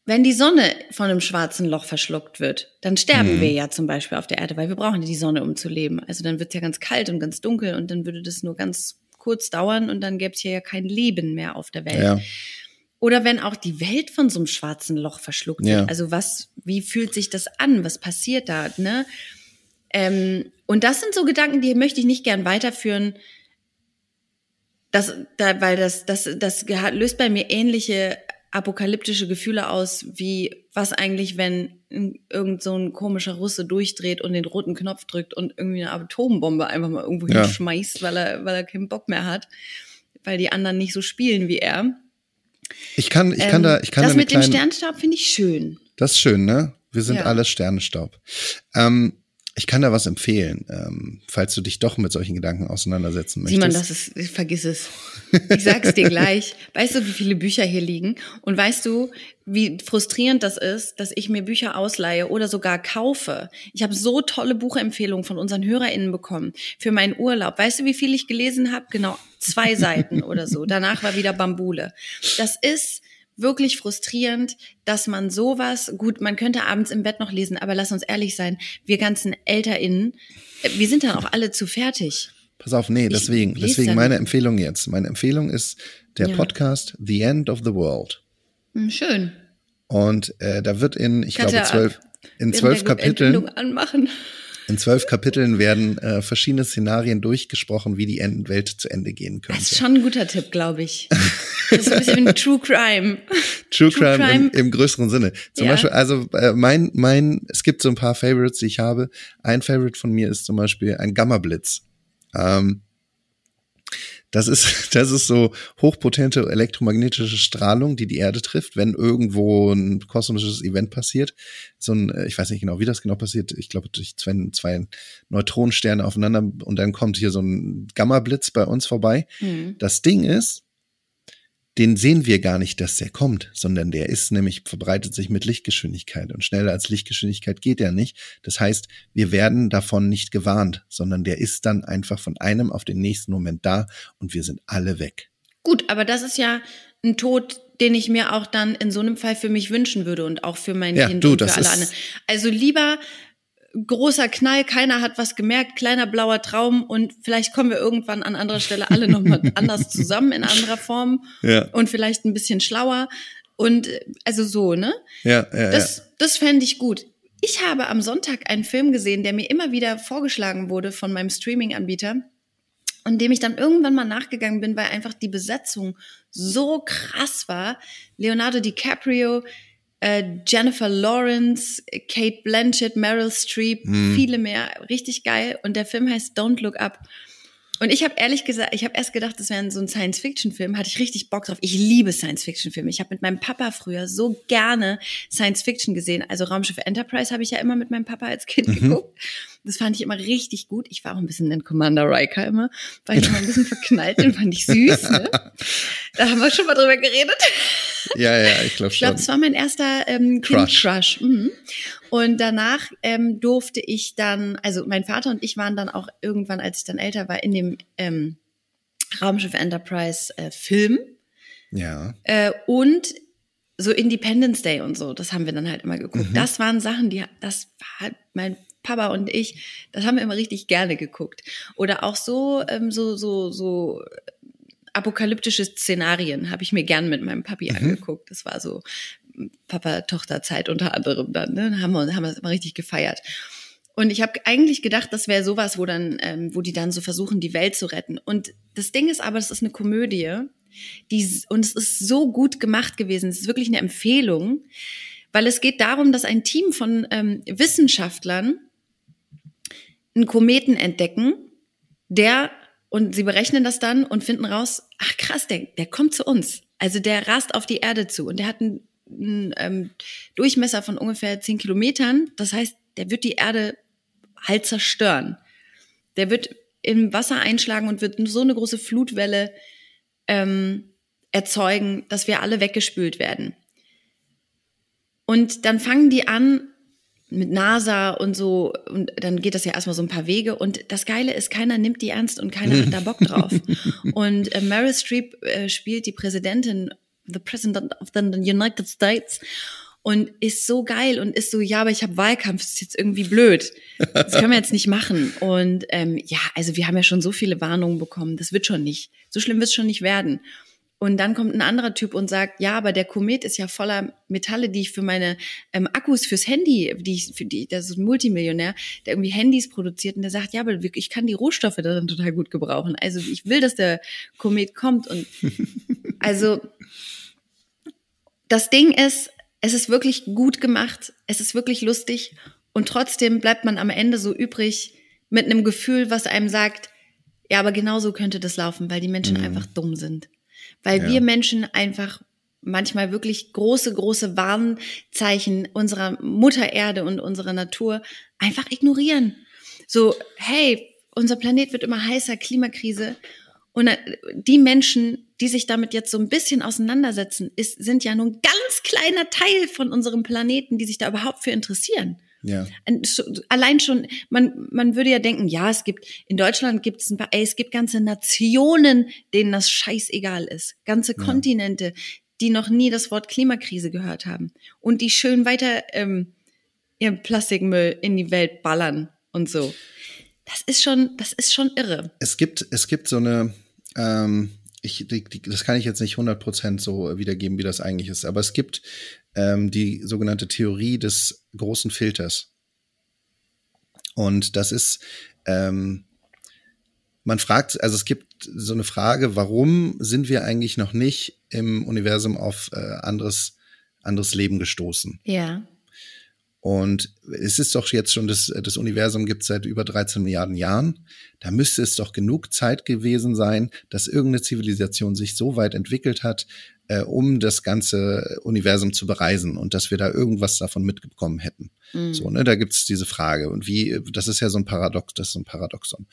wenn die Sonne von einem schwarzen Loch verschluckt wird, dann sterben mhm. wir ja zum Beispiel auf der Erde, weil wir brauchen die Sonne, um zu leben. Also dann wird es ja ganz kalt und ganz dunkel und dann würde das nur ganz kurz dauern und dann gäbe es hier ja kein Leben mehr auf der Welt. Ja. Oder wenn auch die Welt von so einem schwarzen Loch verschluckt wird. Ja. Also was, wie fühlt sich das an? Was passiert da? Ne? Ähm, und das sind so Gedanken, die möchte ich nicht gern weiterführen. Das, da, weil das, das, das löst bei mir ähnliche apokalyptische Gefühle aus, wie was eigentlich, wenn irgend so ein komischer Russe durchdreht und den roten Knopf drückt und irgendwie eine Atombombe einfach mal irgendwo ja. hinschmeißt, weil er, weil er keinen Bock mehr hat, weil die anderen nicht so spielen wie er. Ich kann, ich kann ähm, da, ich kann das da mit kleine, dem Sternstaub finde ich schön. Das ist schön, ne? Wir sind ja. alle Sternenstaub. Ähm, ich kann da was empfehlen, ähm, falls du dich doch mit solchen Gedanken auseinandersetzen möchtest. Simon, das ist, vergiss es. Ich sag's dir gleich. Weißt du, wie viele Bücher hier liegen? Und weißt du, wie frustrierend das ist, dass ich mir Bücher ausleihe oder sogar kaufe? Ich habe so tolle Buchempfehlungen von unseren HörerInnen bekommen für meinen Urlaub. Weißt du, wie viel ich gelesen habe? Genau, zwei Seiten oder so. Danach war wieder Bambule. Das ist wirklich frustrierend, dass man sowas, gut, man könnte abends im Bett noch lesen, aber lass uns ehrlich sein, wir ganzen ElterInnen, wir sind dann auch alle zu fertig. Pass auf, nee, deswegen, deswegen meine Empfehlung jetzt. Meine Empfehlung ist der ja. Podcast The End of the World. Hm, schön. Und äh, da wird in, ich Kannst glaube, zwölf, in zwölf Kapiteln. Anmachen. In zwölf Kapiteln werden äh, verschiedene Szenarien durchgesprochen, wie die Welt zu Ende gehen könnte. Das ist schon ein guter Tipp, glaube ich. Das ist ein bisschen wie True Crime. True, True Crime, Crime. Im, Im, größeren Sinne. Zum ja. Beispiel, also äh, mein, mein, es gibt so ein paar Favorites, die ich habe. Ein Favorite von mir ist zum Beispiel ein Gamma-Blitz. Ähm, das ist, das ist so hochpotente elektromagnetische Strahlung, die die Erde trifft, wenn irgendwo ein kosmisches Event passiert. So ein, äh, ich weiß nicht genau, wie das genau passiert. Ich glaube, durch zwei, zwei Neutronensterne aufeinander und dann kommt hier so ein Gamma-Blitz bei uns vorbei. Mhm. Das Ding ist, den sehen wir gar nicht, dass der kommt, sondern der ist nämlich, verbreitet sich mit Lichtgeschwindigkeit und schneller als Lichtgeschwindigkeit geht er nicht. Das heißt, wir werden davon nicht gewarnt, sondern der ist dann einfach von einem auf den nächsten Moment da und wir sind alle weg. Gut, aber das ist ja ein Tod, den ich mir auch dann in so einem Fall für mich wünschen würde und auch für mein ja, Kind du, und für alle anderen. Also lieber großer Knall, keiner hat was gemerkt, kleiner blauer Traum und vielleicht kommen wir irgendwann an anderer Stelle alle nochmal anders zusammen in anderer Form ja. und vielleicht ein bisschen schlauer und also so, ne? Ja, ja, das, ja. das fände ich gut. Ich habe am Sonntag einen Film gesehen, der mir immer wieder vorgeschlagen wurde von meinem Streaming-Anbieter und dem ich dann irgendwann mal nachgegangen bin, weil einfach die Besetzung so krass war. Leonardo DiCaprio, äh, Jennifer Lawrence, Kate Blanchett, Meryl Streep, mhm. viele mehr, richtig geil. Und der Film heißt Don't Look Up. Und ich habe ehrlich gesagt, ich habe erst gedacht, das wäre so ein Science-Fiction-Film. Hatte ich richtig Bock drauf. Ich liebe Science-Fiction-Filme. Ich habe mit meinem Papa früher so gerne Science-Fiction gesehen. Also Raumschiff Enterprise habe ich ja immer mit meinem Papa als Kind mhm. geguckt. Das fand ich immer richtig gut. Ich war auch ein bisschen in Commander Riker immer. War ich immer ein bisschen verknallt, den fand ich süß. Ne? Da haben wir schon mal drüber geredet. Ja, ja, ich glaube schon. Ich glaube, das war mein erster ähm, Kind-Crush. Mhm. Und danach ähm, durfte ich dann, also mein Vater und ich waren dann auch irgendwann, als ich dann älter war, in dem ähm, Raumschiff Enterprise äh, Film. Ja. Äh, und so Independence Day und so, das haben wir dann halt immer geguckt. Mhm. Das waren Sachen, die, das war halt mein Papa und ich, das haben wir immer richtig gerne geguckt. Oder auch so, ähm, so, so, so apokalyptische Szenarien habe ich mir gern mit meinem Papi mhm. angeguckt. Das war so Papa-Tochter-Zeit unter anderem dann. Ne? Da haben wir, haben wir das immer richtig gefeiert. Und ich habe eigentlich gedacht, das wäre sowas, wo dann, ähm, wo die dann so versuchen, die Welt zu retten. Und das Ding ist aber, das ist eine Komödie, die und es ist so gut gemacht gewesen. Es ist wirklich eine Empfehlung, weil es geht darum, dass ein Team von ähm, Wissenschaftlern einen Kometen entdecken, der und sie berechnen das dann und finden raus, ach krass, der, der kommt zu uns. Also der rast auf die Erde zu und der hat einen, einen ähm, Durchmesser von ungefähr zehn Kilometern. Das heißt, der wird die Erde halt zerstören. Der wird im Wasser einschlagen und wird so eine große Flutwelle ähm, erzeugen, dass wir alle weggespült werden. Und dann fangen die an, mit NASA und so, und dann geht das ja erstmal so ein paar Wege. Und das Geile ist, keiner nimmt die ernst und keiner hat da Bock drauf. und äh, Meryl Streep äh, spielt die Präsidentin, the President of the United States und ist so geil und ist so, ja, aber ich habe Wahlkampf, das ist jetzt irgendwie blöd. Das können wir jetzt nicht machen. Und ähm, ja, also wir haben ja schon so viele Warnungen bekommen, das wird schon nicht. So schlimm wird es schon nicht werden. Und dann kommt ein anderer Typ und sagt, ja, aber der Komet ist ja voller Metalle, die ich für meine ähm, Akkus fürs Handy, die ich, für die, das ist ein Multimillionär, der irgendwie Handys produziert und der sagt, ja, aber ich kann die Rohstoffe darin total gut gebrauchen. Also ich will, dass der Komet kommt. Und also das Ding ist, es ist wirklich gut gemacht, es ist wirklich lustig und trotzdem bleibt man am Ende so übrig mit einem Gefühl, was einem sagt, ja, aber genauso könnte das laufen, weil die Menschen mhm. einfach dumm sind weil ja. wir Menschen einfach manchmal wirklich große, große Warnzeichen unserer Mutter Erde und unserer Natur einfach ignorieren. So, hey, unser Planet wird immer heißer, Klimakrise. Und äh, die Menschen, die sich damit jetzt so ein bisschen auseinandersetzen, ist, sind ja nur ein ganz kleiner Teil von unserem Planeten, die sich da überhaupt für interessieren. Ja. Allein schon, man, man würde ja denken, ja, es gibt, in Deutschland gibt es ein paar, ey, es gibt ganze Nationen, denen das scheißegal ist. Ganze ja. Kontinente, die noch nie das Wort Klimakrise gehört haben. Und die schön weiter ähm, ihren Plastikmüll in die Welt ballern und so. Das ist schon, das ist schon irre. Es gibt, es gibt so eine, ähm, ich, die, die, das kann ich jetzt nicht 100% so wiedergeben, wie das eigentlich ist, aber es gibt ähm, die sogenannte Theorie des großen Filters. Und das ist, ähm, man fragt, also es gibt so eine Frage, warum sind wir eigentlich noch nicht im Universum auf äh, anderes, anderes Leben gestoßen? Ja. Und es ist doch jetzt schon, das, das Universum gibt es seit über 13 Milliarden Jahren. Da müsste es doch genug Zeit gewesen sein, dass irgendeine Zivilisation sich so weit entwickelt hat, äh, um das ganze Universum zu bereisen und dass wir da irgendwas davon mitbekommen hätten. Mhm. So, ne, da gibt es diese Frage. Und wie, das ist ja so ein Paradox, das ist so ein Paradoxon.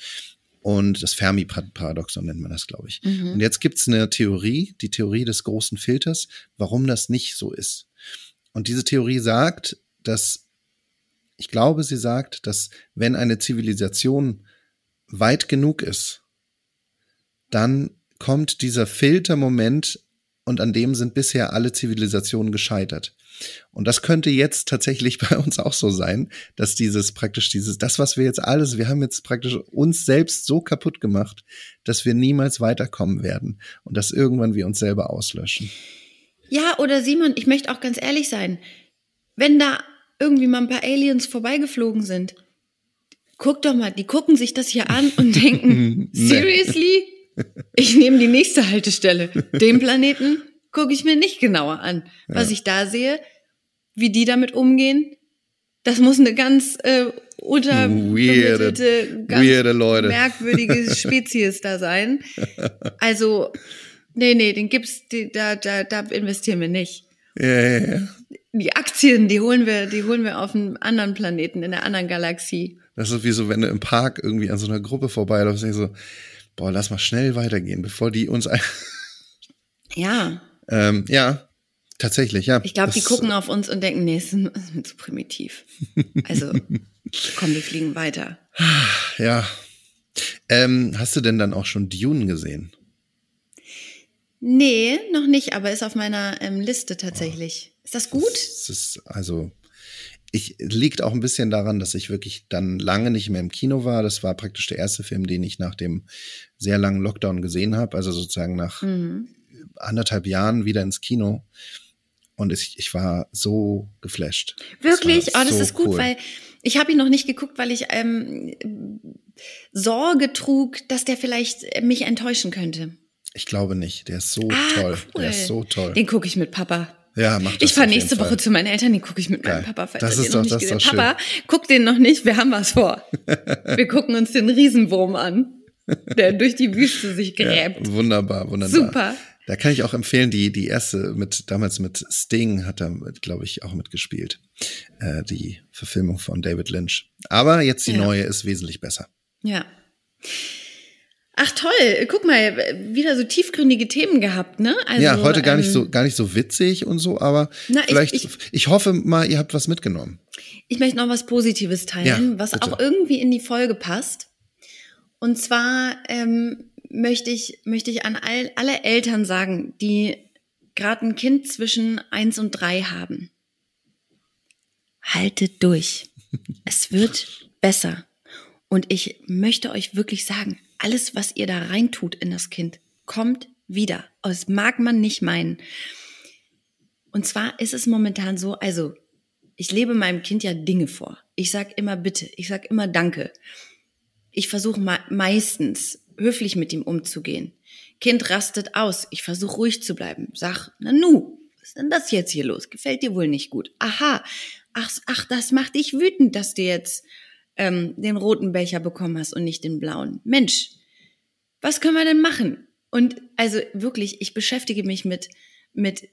Und das Fermi-Paradoxon nennt man das, glaube ich. Mhm. Und jetzt gibt es eine Theorie, die Theorie des großen Filters, warum das nicht so ist. Und diese Theorie sagt, dass, ich glaube, sie sagt, dass wenn eine Zivilisation weit genug ist, dann kommt dieser Filtermoment und an dem sind bisher alle Zivilisationen gescheitert. Und das könnte jetzt tatsächlich bei uns auch so sein, dass dieses praktisch dieses, das, was wir jetzt alles, wir haben jetzt praktisch uns selbst so kaputt gemacht, dass wir niemals weiterkommen werden und dass irgendwann wir uns selber auslöschen. Ja, oder Simon, ich möchte auch ganz ehrlich sein, wenn da irgendwie mal ein paar Aliens vorbeigeflogen sind, guck doch mal, die gucken sich das hier an und denken, seriously? Ich nehme die nächste Haltestelle. Den Planeten gucke ich mir nicht genauer an. Was ja. ich da sehe, wie die damit umgehen, das muss eine ganz äh, unterbemittelte, ganz weirde Leute. merkwürdige Spezies da sein. Also, nee, nee, den gibt's, die, da, da, da investieren wir nicht. Ja, ja, ja. Die Aktien, die holen wir, die holen wir auf einem anderen Planeten, in einer anderen Galaxie. Das ist wie so, wenn du im Park irgendwie an so einer Gruppe vorbeiläufst, denkst so, boah, lass mal schnell weitergehen, bevor die uns. ja. Ähm, ja, tatsächlich, ja. Ich glaube, die gucken auf uns und denken, nee, mir zu primitiv. Also, komm, wir fliegen weiter. Ja. Ähm, hast du denn dann auch schon Dune gesehen? Nee, noch nicht, aber ist auf meiner ähm, Liste tatsächlich. Oh, ist das gut? Das ist also ich liegt auch ein bisschen daran, dass ich wirklich dann lange nicht mehr im Kino war. Das war praktisch der erste Film, den ich nach dem sehr langen Lockdown gesehen habe, also sozusagen nach mhm. anderthalb Jahren wieder ins Kino. Und ich, ich war so geflasht. Wirklich? Das oh, das so ist gut, cool. weil ich habe ihn noch nicht geguckt, weil ich ähm, Sorge trug, dass der vielleicht mich enttäuschen könnte. Ich glaube nicht. Der ist so ah, toll. Cool. Der ist so toll. Den gucke ich mit Papa. Ja, mach das. Ich fahre nächste Woche zu meinen Eltern, den gucke ich mit Geil. meinem Papa. Das ist doch, das ist doch schön. Papa, guck den noch nicht, wir haben was vor. wir gucken uns den Riesenwurm an, der durch die Wüste sich gräbt. Ja, wunderbar, wunderbar. Super. Da kann ich auch empfehlen, die, die erste mit, damals mit Sting hat er, glaube ich, auch mitgespielt. Äh, die Verfilmung von David Lynch. Aber jetzt die ja. neue ist wesentlich besser. Ja. Ach toll, guck mal, wieder so tiefgründige Themen gehabt, ne? Also, ja, heute gar nicht so ähm, gar nicht so witzig und so, aber na, vielleicht ich, ich, ich, hoffe mal, ihr habt was mitgenommen. Ich möchte noch was Positives teilen, ja, was bitte. auch irgendwie in die Folge passt. Und zwar ähm, möchte ich möchte ich an all, alle Eltern sagen, die gerade ein Kind zwischen eins und drei haben. Haltet durch. es wird besser. Und ich möchte euch wirklich sagen, alles, was ihr da reintut in das Kind, kommt wieder. Das mag man nicht meinen. Und zwar ist es momentan so, also ich lebe meinem Kind ja Dinge vor. Ich sag immer bitte, ich sag immer danke. Ich versuche meistens höflich mit ihm umzugehen. Kind rastet aus, ich versuche ruhig zu bleiben. Sag, na nu, was ist denn das jetzt hier los? Gefällt dir wohl nicht gut? Aha, ach, ach, das macht dich wütend, dass du jetzt ähm, den roten Becher bekommen hast und nicht den blauen. Mensch, was können wir denn machen? Und also wirklich, ich beschäftige mich mit, mit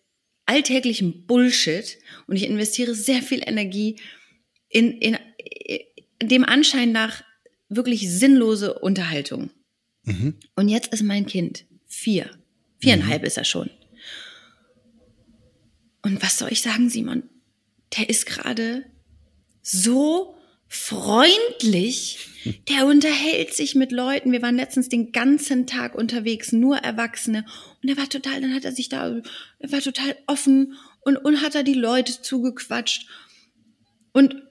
alltäglichem Bullshit und ich investiere sehr viel Energie in, in, in dem Anschein nach wirklich sinnlose Unterhaltung. Mhm. Und jetzt ist mein Kind vier. Viereinhalb mhm. ist er schon. Und was soll ich sagen, Simon? Der ist gerade so freundlich. Der unterhält sich mit Leuten. Wir waren letztens den ganzen Tag unterwegs, nur Erwachsene. Und er war total, dann hat er sich da, er war total offen und, und hat da die Leute zugequatscht. Und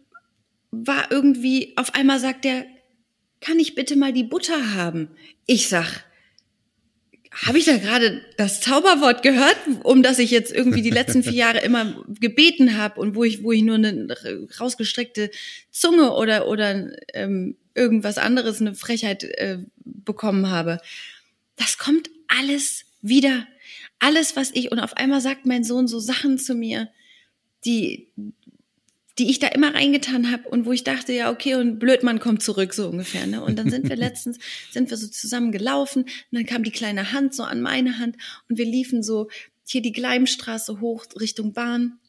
war irgendwie, auf einmal sagt er, kann ich bitte mal die Butter haben? Ich sag, habe ich da gerade das Zauberwort gehört, um das ich jetzt irgendwie die letzten vier Jahre immer gebeten habe und wo ich, wo ich nur eine rausgestreckte Zunge oder, oder ähm, irgendwas anderes, eine Frechheit äh, bekommen habe. Das kommt alles wieder. Alles, was ich, und auf einmal sagt mein Sohn so Sachen zu mir, die, die ich da immer reingetan habe und wo ich dachte, ja, okay, und Blödmann kommt zurück, so ungefähr. Ne? Und dann sind wir letztens, sind wir so zusammen gelaufen und dann kam die kleine Hand so an meine Hand und wir liefen so hier die Gleimstraße hoch Richtung Bahn.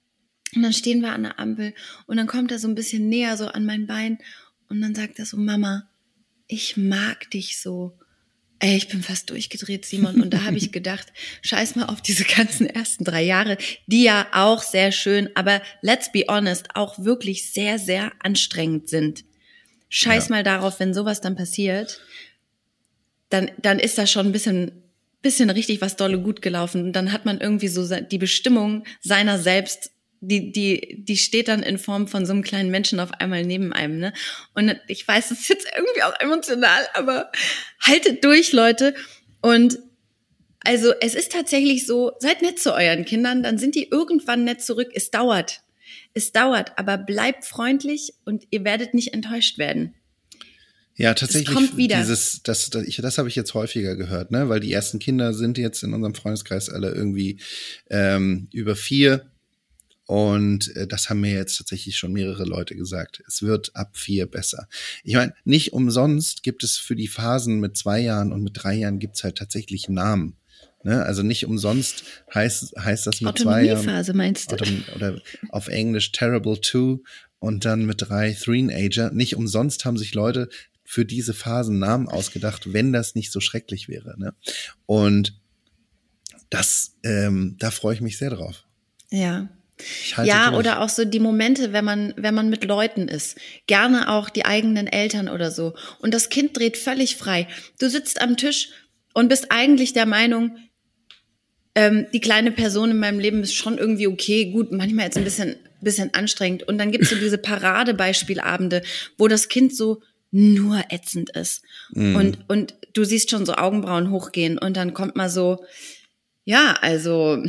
Und dann stehen wir an der Ampel und dann kommt er so ein bisschen näher so an mein Bein und dann sagt er so, Mama, ich mag dich so. Ey, ich bin fast durchgedreht, Simon. Und da habe ich gedacht, scheiß mal auf diese ganzen ersten drei Jahre, die ja auch sehr schön, aber let's be honest, auch wirklich sehr, sehr anstrengend sind. Scheiß ja. mal darauf, wenn sowas dann passiert, dann, dann ist das schon ein bisschen bisschen richtig was dolle gut gelaufen. Und dann hat man irgendwie so die Bestimmung seiner selbst die, die, die steht dann in Form von so einem kleinen Menschen auf einmal neben einem, ne? Und ich weiß, es ist jetzt irgendwie auch emotional, aber haltet durch, Leute. Und also es ist tatsächlich so, seid nett zu euren Kindern, dann sind die irgendwann nett zurück. Es dauert. Es dauert, aber bleibt freundlich und ihr werdet nicht enttäuscht werden. Ja, tatsächlich. Es kommt wieder. Dieses, das, das, ich, das habe ich jetzt häufiger gehört, ne? Weil die ersten Kinder sind jetzt in unserem Freundeskreis alle irgendwie ähm, über vier. Und äh, das haben mir jetzt tatsächlich schon mehrere Leute gesagt. Es wird ab vier besser. Ich meine, nicht umsonst gibt es für die Phasen mit zwei Jahren und mit drei Jahren gibt's halt tatsächlich Namen. Ne? Also nicht umsonst heißt, heißt das mit zwei Jahren. meinst du? Oder, oder auf Englisch Terrible Two und dann mit drei Three-Ager. Nicht umsonst haben sich Leute für diese Phasen Namen ausgedacht, wenn das nicht so schrecklich wäre. Ne? Und das, ähm, da freue ich mich sehr drauf. Ja. Ja, durch. oder auch so die Momente, wenn man, wenn man mit Leuten ist. Gerne auch die eigenen Eltern oder so. Und das Kind dreht völlig frei. Du sitzt am Tisch und bist eigentlich der Meinung, ähm, die kleine Person in meinem Leben ist schon irgendwie okay, gut, manchmal jetzt ein bisschen, bisschen anstrengend. Und dann gibt's so diese Paradebeispielabende, wo das Kind so nur ätzend ist. Mhm. Und, und du siehst schon so Augenbrauen hochgehen und dann kommt mal so, ja, also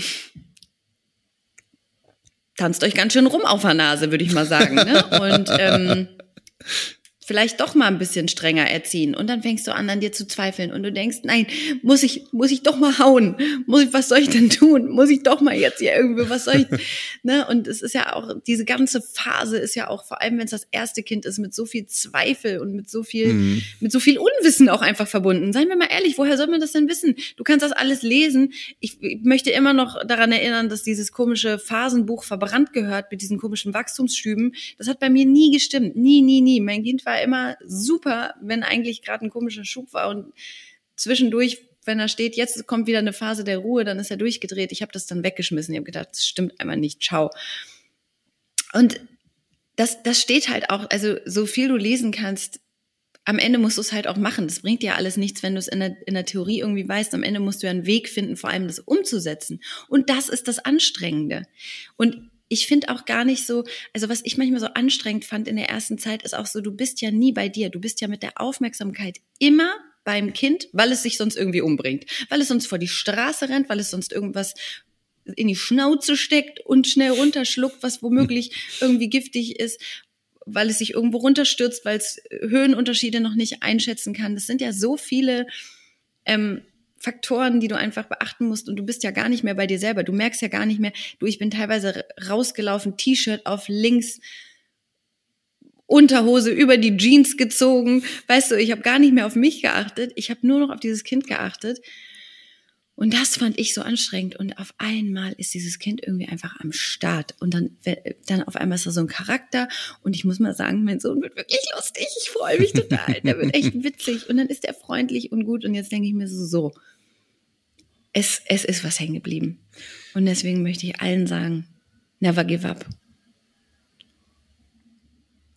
tanzt euch ganz schön rum auf der Nase, würde ich mal sagen. Ne? Und ähm, vielleicht doch mal ein bisschen strenger erziehen und dann fängst du an, an dir zu zweifeln und du denkst, nein, muss ich, muss ich doch mal hauen? Muss ich, was soll ich denn tun? Muss ich doch mal jetzt hier irgendwie, was soll ich, ne? Und es ist ja auch, diese ganze Phase ist ja auch, vor allem wenn es das erste Kind ist, mit so viel Zweifel und mit so viel, mhm. mit so viel Unwissen auch einfach verbunden. Seien wir mal ehrlich, woher soll man das denn wissen? Du kannst das alles lesen. Ich, ich möchte immer noch daran erinnern, dass dieses komische Phasenbuch verbrannt gehört mit diesen komischen Wachstumsschüben. Das hat bei mir nie gestimmt. Nie, nie, nie. Mein Kind war war immer super, wenn eigentlich gerade ein komischer Schub war und zwischendurch, wenn er steht, jetzt kommt wieder eine Phase der Ruhe, dann ist er durchgedreht. Ich habe das dann weggeschmissen. Ich habe gedacht, das stimmt einmal nicht. Ciao. Und das, das steht halt auch, also so viel du lesen kannst, am Ende musst du es halt auch machen. Das bringt dir alles nichts, wenn du es in der, in der Theorie irgendwie weißt. Am Ende musst du ja einen Weg finden, vor allem das umzusetzen. Und das ist das Anstrengende. Und ich finde auch gar nicht so, also was ich manchmal so anstrengend fand in der ersten Zeit, ist auch so, du bist ja nie bei dir. Du bist ja mit der Aufmerksamkeit immer beim Kind, weil es sich sonst irgendwie umbringt, weil es sonst vor die Straße rennt, weil es sonst irgendwas in die Schnauze steckt und schnell runterschluckt, was womöglich irgendwie giftig ist, weil es sich irgendwo runterstürzt, weil es Höhenunterschiede noch nicht einschätzen kann. Das sind ja so viele ähm, Faktoren, die du einfach beachten musst und du bist ja gar nicht mehr bei dir selber. Du merkst ja gar nicht mehr, du, ich bin teilweise rausgelaufen, T-Shirt auf links, Unterhose über die Jeans gezogen. Weißt du, ich habe gar nicht mehr auf mich geachtet. Ich habe nur noch auf dieses Kind geachtet. Und das fand ich so anstrengend. Und auf einmal ist dieses Kind irgendwie einfach am Start. Und dann, dann auf einmal ist er so ein Charakter. Und ich muss mal sagen, mein Sohn wird wirklich lustig. Ich freue mich total. Der wird echt witzig. Und dann ist er freundlich und gut. Und jetzt denke ich mir so, so, es, es ist was hängen geblieben. Und deswegen möchte ich allen sagen, never give up.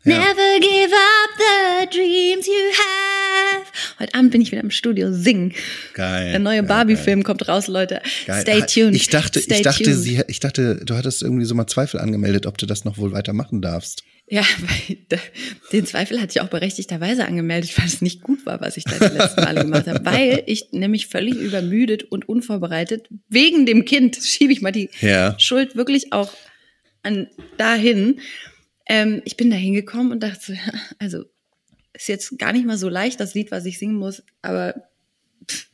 Ja. Never give up the dreams you have. Heute Abend bin ich wieder im Studio singen. Geil. Der neue Barbie-Film kommt raus, Leute. Geil. Stay tuned. Ich dachte, Stay ich dachte, tuned. sie, ich dachte, du hattest irgendwie so mal Zweifel angemeldet, ob du das noch wohl weitermachen darfst. Ja, weil den Zweifel hatte ich auch berechtigterweise angemeldet, weil es nicht gut war, was ich da die letzten Male gemacht habe. Weil ich nämlich völlig übermüdet und unvorbereitet, wegen dem Kind, schiebe ich mal die ja. Schuld wirklich auch an dahin. Ähm, ich bin da hingekommen und dachte, ja, also ist jetzt gar nicht mal so leicht, das Lied, was ich singen muss, aber pff,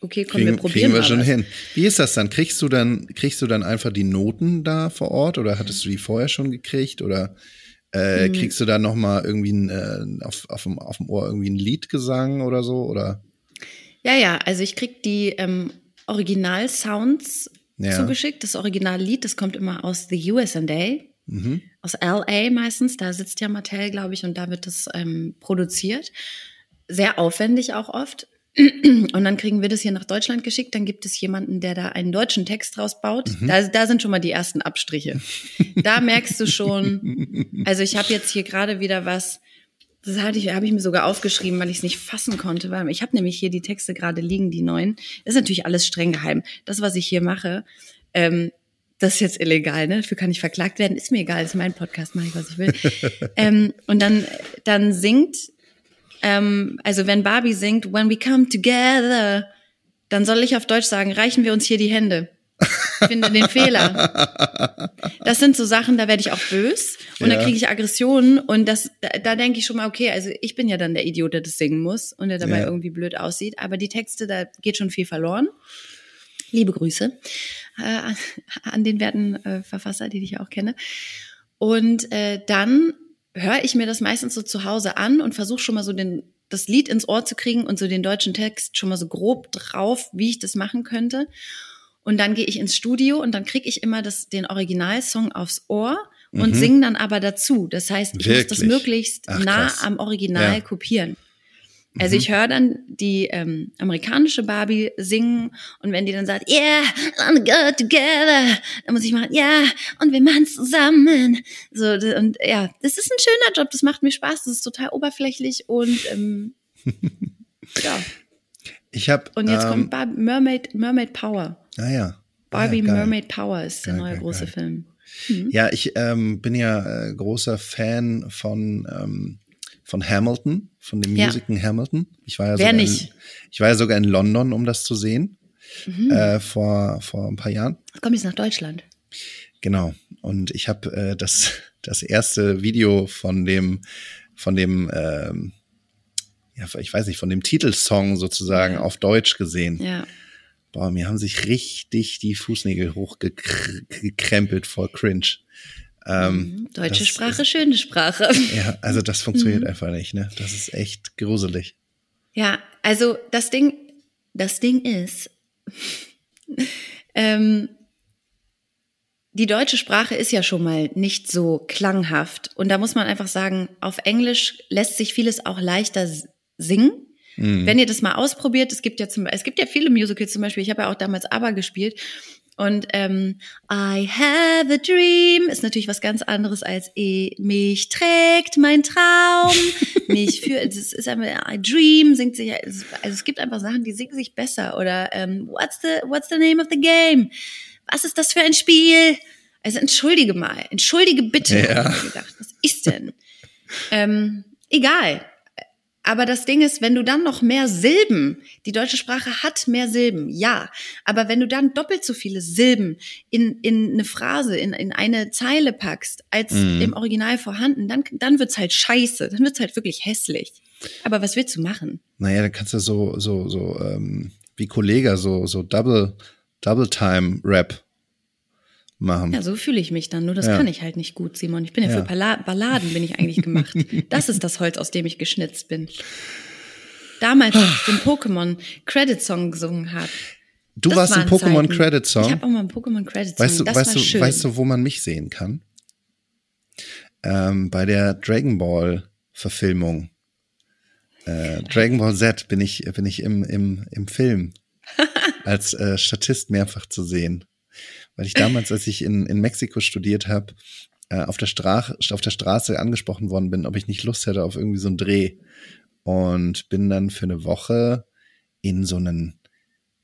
okay, komm, kriegen, wir probieren Kriegen wir schon was. hin. Wie ist das dann? Kriegst du dann, kriegst du dann einfach die Noten da vor Ort oder hattest du die vorher schon gekriegt oder äh, mhm. Kriegst du da noch mal irgendwie ein, äh, auf, auf, dem, auf dem Ohr irgendwie ein Liedgesang oder so? Oder? Ja, ja, also ich krieg die ähm, Original-Sounds ja. zugeschickt. Das Originallied, das kommt immer aus The USA, mhm. aus LA meistens. Da sitzt ja Mattel, glaube ich, und da wird das ähm, produziert. Sehr aufwendig auch oft. Und dann kriegen wir das hier nach Deutschland geschickt. Dann gibt es jemanden, der da einen deutschen Text draus baut. Mhm. Da, da sind schon mal die ersten Abstriche. da merkst du schon, also ich habe jetzt hier gerade wieder was, Das hatte ich, habe ich mir sogar aufgeschrieben, weil ich es nicht fassen konnte. Weil ich habe nämlich hier die Texte gerade liegen, die neuen. Das ist natürlich alles streng geheim. Das, was ich hier mache, ähm, das ist jetzt illegal, ne? Dafür kann ich verklagt werden. Ist mir egal, das ist mein Podcast, mache ich, was ich will. ähm, und dann, dann singt, ähm, also wenn Barbie singt, When we come together, dann soll ich auf Deutsch sagen, reichen wir uns hier die Hände. Finde den Fehler. Das sind so Sachen, da werde ich auch bös und ja. da kriege ich Aggressionen und das, da, da denke ich schon mal, okay, also ich bin ja dann der Idiot, der das singen muss und der dabei ja. irgendwie blöd aussieht, aber die Texte, da geht schon viel verloren. Liebe Grüße äh, an den werten äh, Verfasser, die ich auch kenne. Und äh, dann höre ich mir das meistens so zu Hause an und versuche schon mal so den, das Lied ins Ohr zu kriegen und so den deutschen Text schon mal so grob drauf, wie ich das machen könnte. Und dann gehe ich ins Studio und dann kriege ich immer das, den Originalsong aufs Ohr und mhm. singe dann aber dazu. Das heißt, ich Wirklich? muss das möglichst Ach, nah am Original ja. kopieren. Also mhm. ich höre dann die ähm, amerikanische Barbie singen und wenn die dann sagt, yeah, let's go together, dann muss ich machen, ja, yeah, und wir machen es zusammen. So und ja, das ist ein schöner Job, das macht mir Spaß, das ist total oberflächlich und ähm, ja. Ich habe und jetzt ähm, kommt Bar Mermaid Mermaid Power. Ah ja. Barbie ah, ja, Mermaid Power ist der geil, neue geil, große geil. Film. Mhm. Ja, ich ähm, bin ja äh, großer Fan von ähm, von Hamilton, von dem ja. Musical Hamilton. Ich war ja Wer sogar nicht? In, ich war ja sogar in London, um das zu sehen, mhm. äh, vor, vor ein paar Jahren. Komm jetzt nach Deutschland. Genau. Und ich habe äh, das, das erste Video von dem, von dem, ähm, ja, ich weiß nicht, von dem Titelsong sozusagen ja. auf Deutsch gesehen. Ja. Boah, mir haben sich richtig die Fußnägel hochgekrempelt vor Cringe. Ähm, mhm. Deutsche Sprache, ist, schöne Sprache. Ja, also das funktioniert mhm. einfach nicht, ne? Das ist echt gruselig. Ja, also das Ding, das Ding ist, ähm, die deutsche Sprache ist ja schon mal nicht so klanghaft. Und da muss man einfach sagen, auf Englisch lässt sich vieles auch leichter singen. Mhm. Wenn ihr das mal ausprobiert, es gibt ja zum, es gibt ja viele Musicals zum Beispiel, ich habe ja auch damals ABBA gespielt und ähm, I have a dream ist natürlich was ganz anderes als e, mich trägt mein Traum, mich für, das ist einfach, I dream singt sich, also es gibt einfach Sachen, die singen sich besser oder ähm, what's the, what's the name of the game? Was ist das für ein Spiel? Also entschuldige mal, entschuldige bitte. Ja. Gedacht, was ist denn? ähm, egal. Aber das Ding ist, wenn du dann noch mehr Silben, die deutsche Sprache hat mehr Silben, ja. Aber wenn du dann doppelt so viele Silben in, in eine Phrase, in, in eine Zeile packst, als mhm. im Original vorhanden, dann, dann wird's halt scheiße. Dann wird's halt wirklich hässlich. Aber was willst du machen? Naja, dann kannst du so, so, so, ähm, wie Kollege, so, so Double, Double Time Rap machen. Ja, so fühle ich mich dann. Nur das ja. kann ich halt nicht gut, Simon. Ich bin ja, ja. für Balladen bin ich eigentlich gemacht. das ist das Holz, aus dem ich geschnitzt bin. Damals, als ich den Pokémon Credit Song gesungen habe. Du warst ein Pokémon Credit Song. Ich habe auch mal einen Pokémon Credit Song. Weißt du, das weißt, du, schön. weißt du, wo man mich sehen kann? Ähm, bei der Dragon Ball Verfilmung. Äh, Dragon Ball Z bin ich, bin ich im, im, im Film als äh, Statist mehrfach zu sehen weil ich damals, als ich in, in Mexiko studiert habe, äh, auf, der Straße, auf der Straße angesprochen worden bin, ob ich nicht Lust hätte auf irgendwie so einen Dreh. Und bin dann für eine Woche in so einen,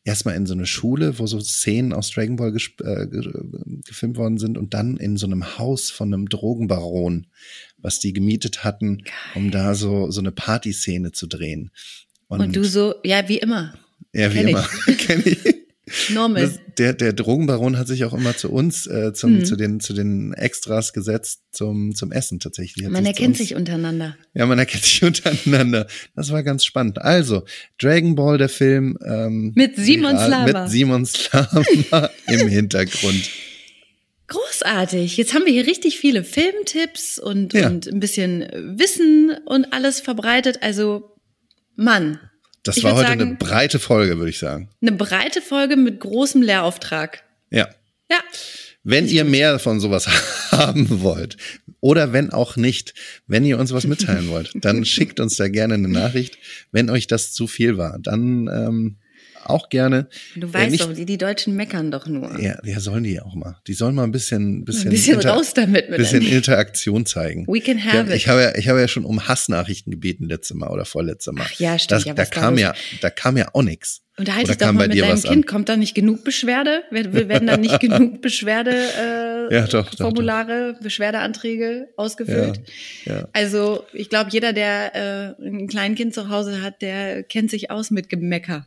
erstmal in so eine Schule, wo so Szenen aus Dragon Ball äh, gefilmt worden sind und dann in so einem Haus von einem Drogenbaron, was die gemietet hatten, Geil. um da so, so eine Partyszene zu drehen. Und, und, du so, ja, wie immer. Ja, wie Kenn immer. Kenn ich. Normal. Der, der Drogenbaron hat sich auch immer zu uns, äh, zum, mhm. zu, den, zu den Extras gesetzt zum, zum Essen tatsächlich. Man erkennt sich untereinander. Ja, man erkennt sich untereinander. Das war ganz spannend. Also, Dragon Ball, der Film. Ähm, mit Simon Slava. Mit Simon Slava im Hintergrund. Großartig. Jetzt haben wir hier richtig viele Filmtipps und, ja. und ein bisschen Wissen und alles verbreitet. Also, Mann, das ich war heute sagen, eine breite Folge, würde ich sagen. Eine breite Folge mit großem Lehrauftrag. Ja. Ja. Wenn ihr mehr von sowas haben wollt oder wenn auch nicht, wenn ihr uns was mitteilen wollt, dann schickt uns da gerne eine Nachricht. Wenn euch das zu viel war, dann ähm, auch gerne. Du weißt äh, nicht, doch, die, die Deutschen meckern doch nur. Ja, ja, sollen die auch mal. Die sollen mal ein bisschen, bisschen, ein bisschen raus damit mit bisschen Interaktion zeigen. We can have ja, it. Ich habe ja, ich habe ja schon um Hassnachrichten gebeten letztes Mal oder vorletztes Mal. Ach ja, stimmt. Das, ja, da kam ja, da kam ja auch nichts. Und da halte ich doch mal mit deinem Kind. An? Kommt da nicht genug Beschwerde? Werden da nicht genug Beschwerde äh, ja, doch, Formulare, doch. Beschwerdeanträge ausgefüllt? Ja, ja. Also ich glaube, jeder, der äh, ein Kleinkind zu Hause hat, der kennt sich aus mit Gemecker.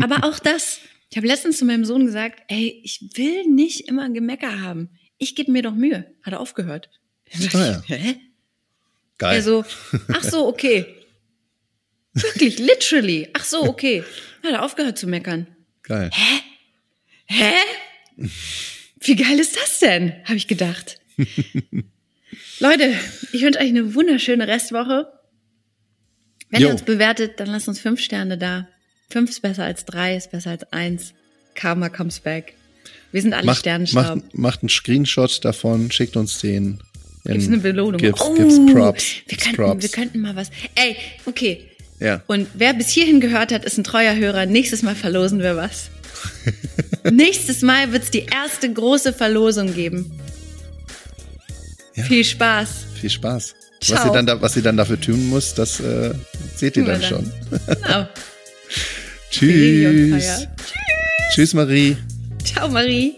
Aber auch das, ich habe letztens zu meinem Sohn gesagt, ey, ich will nicht immer Gemecker haben. Ich gebe mir doch Mühe. Hat er aufgehört. Ah, ja. Hä? Geil. Also, ach so, okay. Wirklich, literally. Ach so, okay. Hat er aufgehört zu meckern. Geil. Hä? Hä? Wie geil ist das denn? Habe ich gedacht. Leute, ich wünsche euch eine wunderschöne Restwoche. Wenn jo. ihr uns bewertet, dann lasst uns fünf Sterne da. Fünf ist besser als drei, ist besser als eins. Karma comes back. Wir sind alle macht, Sternenstaub. Macht, macht einen Screenshot davon, schickt uns den. Gibt's eine Belohnung? Gibt's, oh, gibt's Props. Wir könnten, Props. wir könnten mal was. Ey, okay. Ja. Und wer bis hierhin gehört hat, ist ein treuer Hörer. Nächstes Mal verlosen wir was. Nächstes Mal wird's die erste große Verlosung geben. Ja. Viel Spaß. Viel Spaß. Ciao. Was sie, dann da, was sie dann dafür tun muss, das äh, seht ihr dann, dann, schon. Genau. Tschüss. Tschüss. Tschüss, Marie. Ciao, Marie.